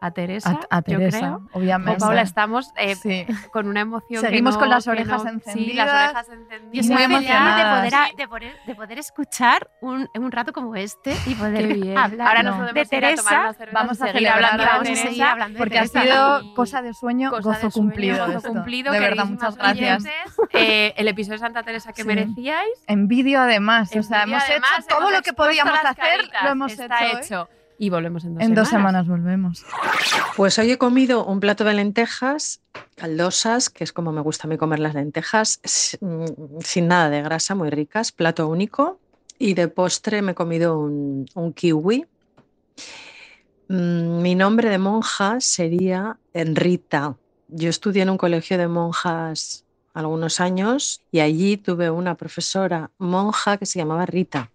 a Teresa. A, a yo Teresa, creo. obviamente. Jo, Paula, estamos eh, Sí. con una emoción. que Seguimos no- con las que orejas no- Sí, encendidas. las orejas Yo encendidas. soy Muy feliz emocionadas. de poder, de, poder, de poder escuchar un, un rato como este y poder Qué bien. hablar Ahora no. nos podemos de ir a tomar Teresa. cervezas Vamos y a seguir hablando de vamos a seguir hablando de Porque ha sido Y- cosa de sueño, Cosa gozo de sueño, cumplido. gozo esto. cumplido, de verdad, muchas gracias. Eh, el episodio de Santa Teresa que Sí. merecíais. En vídeo además. En o sea, vídeo, hemos además, hecho todo hemos lo que podíamos hacer, lo hemos Está hecho. Y volvemos en dos En dos semanas. semanas volvemos. Pues hoy he comido un plato de lentejas caldosas, que es como me gusta a mí comer las lentejas, mm, sin nada de grasa, muy ricas, plato único. Y de postre me he comido un, un kiwi. Mm, Mi nombre de monja sería Rita. Yo estudié en un colegio de monjas algunos años y allí tuve una profesora monja que se llamaba Rita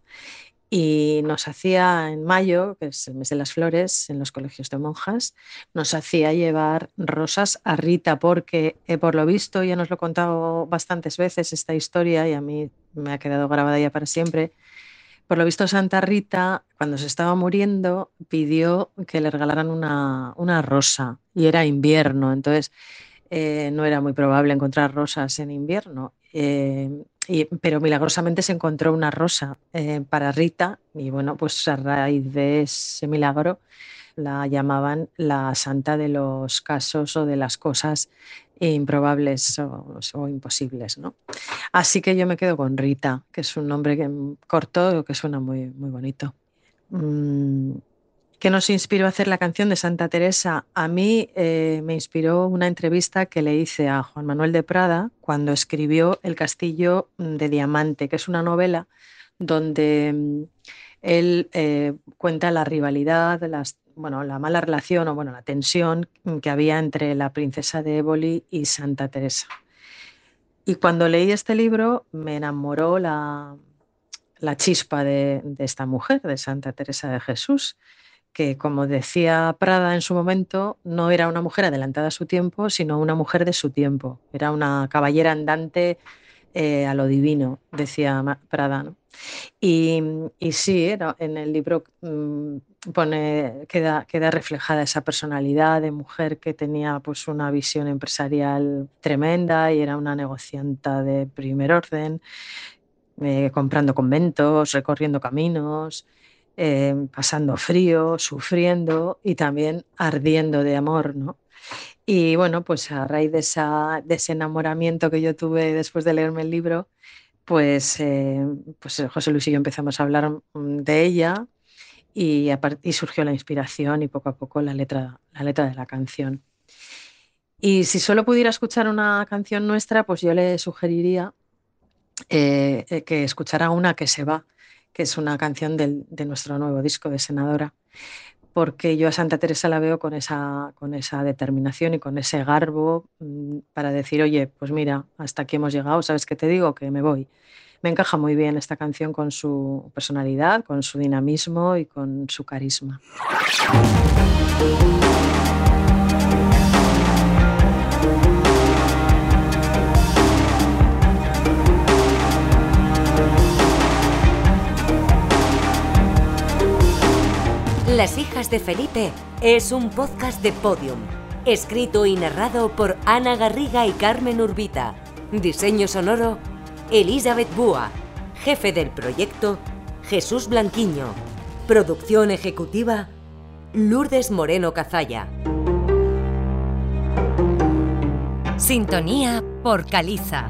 y nos hacía en mayo, que es el mes de las flores en los colegios de monjas, nos hacía llevar rosas a Rita porque eh, por lo visto ya nos lo he contado bastantes veces esta historia y a mí me ha quedado grabada ya para siempre. Por lo visto Santa Rita cuando se estaba muriendo pidió que le regalaran una, una rosa y era invierno, entonces eh, no era muy probable encontrar rosas en invierno. eh, y- pero milagrosamente se encontró una rosa eh, para Rita y bueno, pues a raíz de ese milagro la llamaban la santa de los casos o de las cosas improbables o, imposibles, ¿no? Así que yo me quedo con Rita, que es un nombre que, corto que suena muy, muy bonito. Mm, ¿Qué nos inspiró a hacer la canción de Santa Teresa? A mí eh, me inspiró una entrevista que le hice a Juan Manuel de Prada cuando escribió El Castillo de Diamante, que es una novela donde mm, él eh, cuenta la rivalidad, bueno, la mala relación o bueno, la tensión que había entre la princesa de Éboli y Santa Teresa. Y cuando leí este libro me enamoró la, chispa de esta mujer, de Santa Teresa de Jesús, que como decía Prada en su momento, no era una mujer adelantada a su tiempo, sino una mujer de su tiempo. Era una caballera andante eh, a lo divino, decía Prada. ¿no? Y, y sí, era- en el libro mm, queda, queda reflejada esa personalidad de mujer que tenía pues, una visión empresarial tremenda y era una negocianta de primer orden, eh, comprando conventos, recorriendo caminos, eh, pasando frío, sufriendo y también ardiendo de amor, ¿no? Y bueno, pues a raíz de, ese enamoramiento que yo tuve después de leerme el libro, pues, eh, pues eh, José Luis y yo empezamos a hablar mm, de ella y, surgió la inspiración y poco a poco la letra, la letra de la canción. Y si solo pudiera escuchar una canción nuestra, pues yo le sugeriría eh, eh, que escuchara una que se va, que es una canción del- de nuestro nuevo disco de Senadora, porque yo a Santa Teresa la veo con esa, con esa determinación y con ese garbo mm, para decir, oye, pues mira, hasta aquí hemos llegado, ¿sabes qué te digo? Que me voy. Me encaja muy bien esta canción con su personalidad, con su dinamismo y con su carisma. Las hijas de Felipe es un podcast de Podium, escrito y narrado por Ana Garriga y Carmen Urbita. Diseño sonoro, Elizabeth Búa. Jefe del proyecto, Jesús Blanquiño. Producción ejecutiva, Lourdes Moreno Cazalla. Sintonía por Caliza.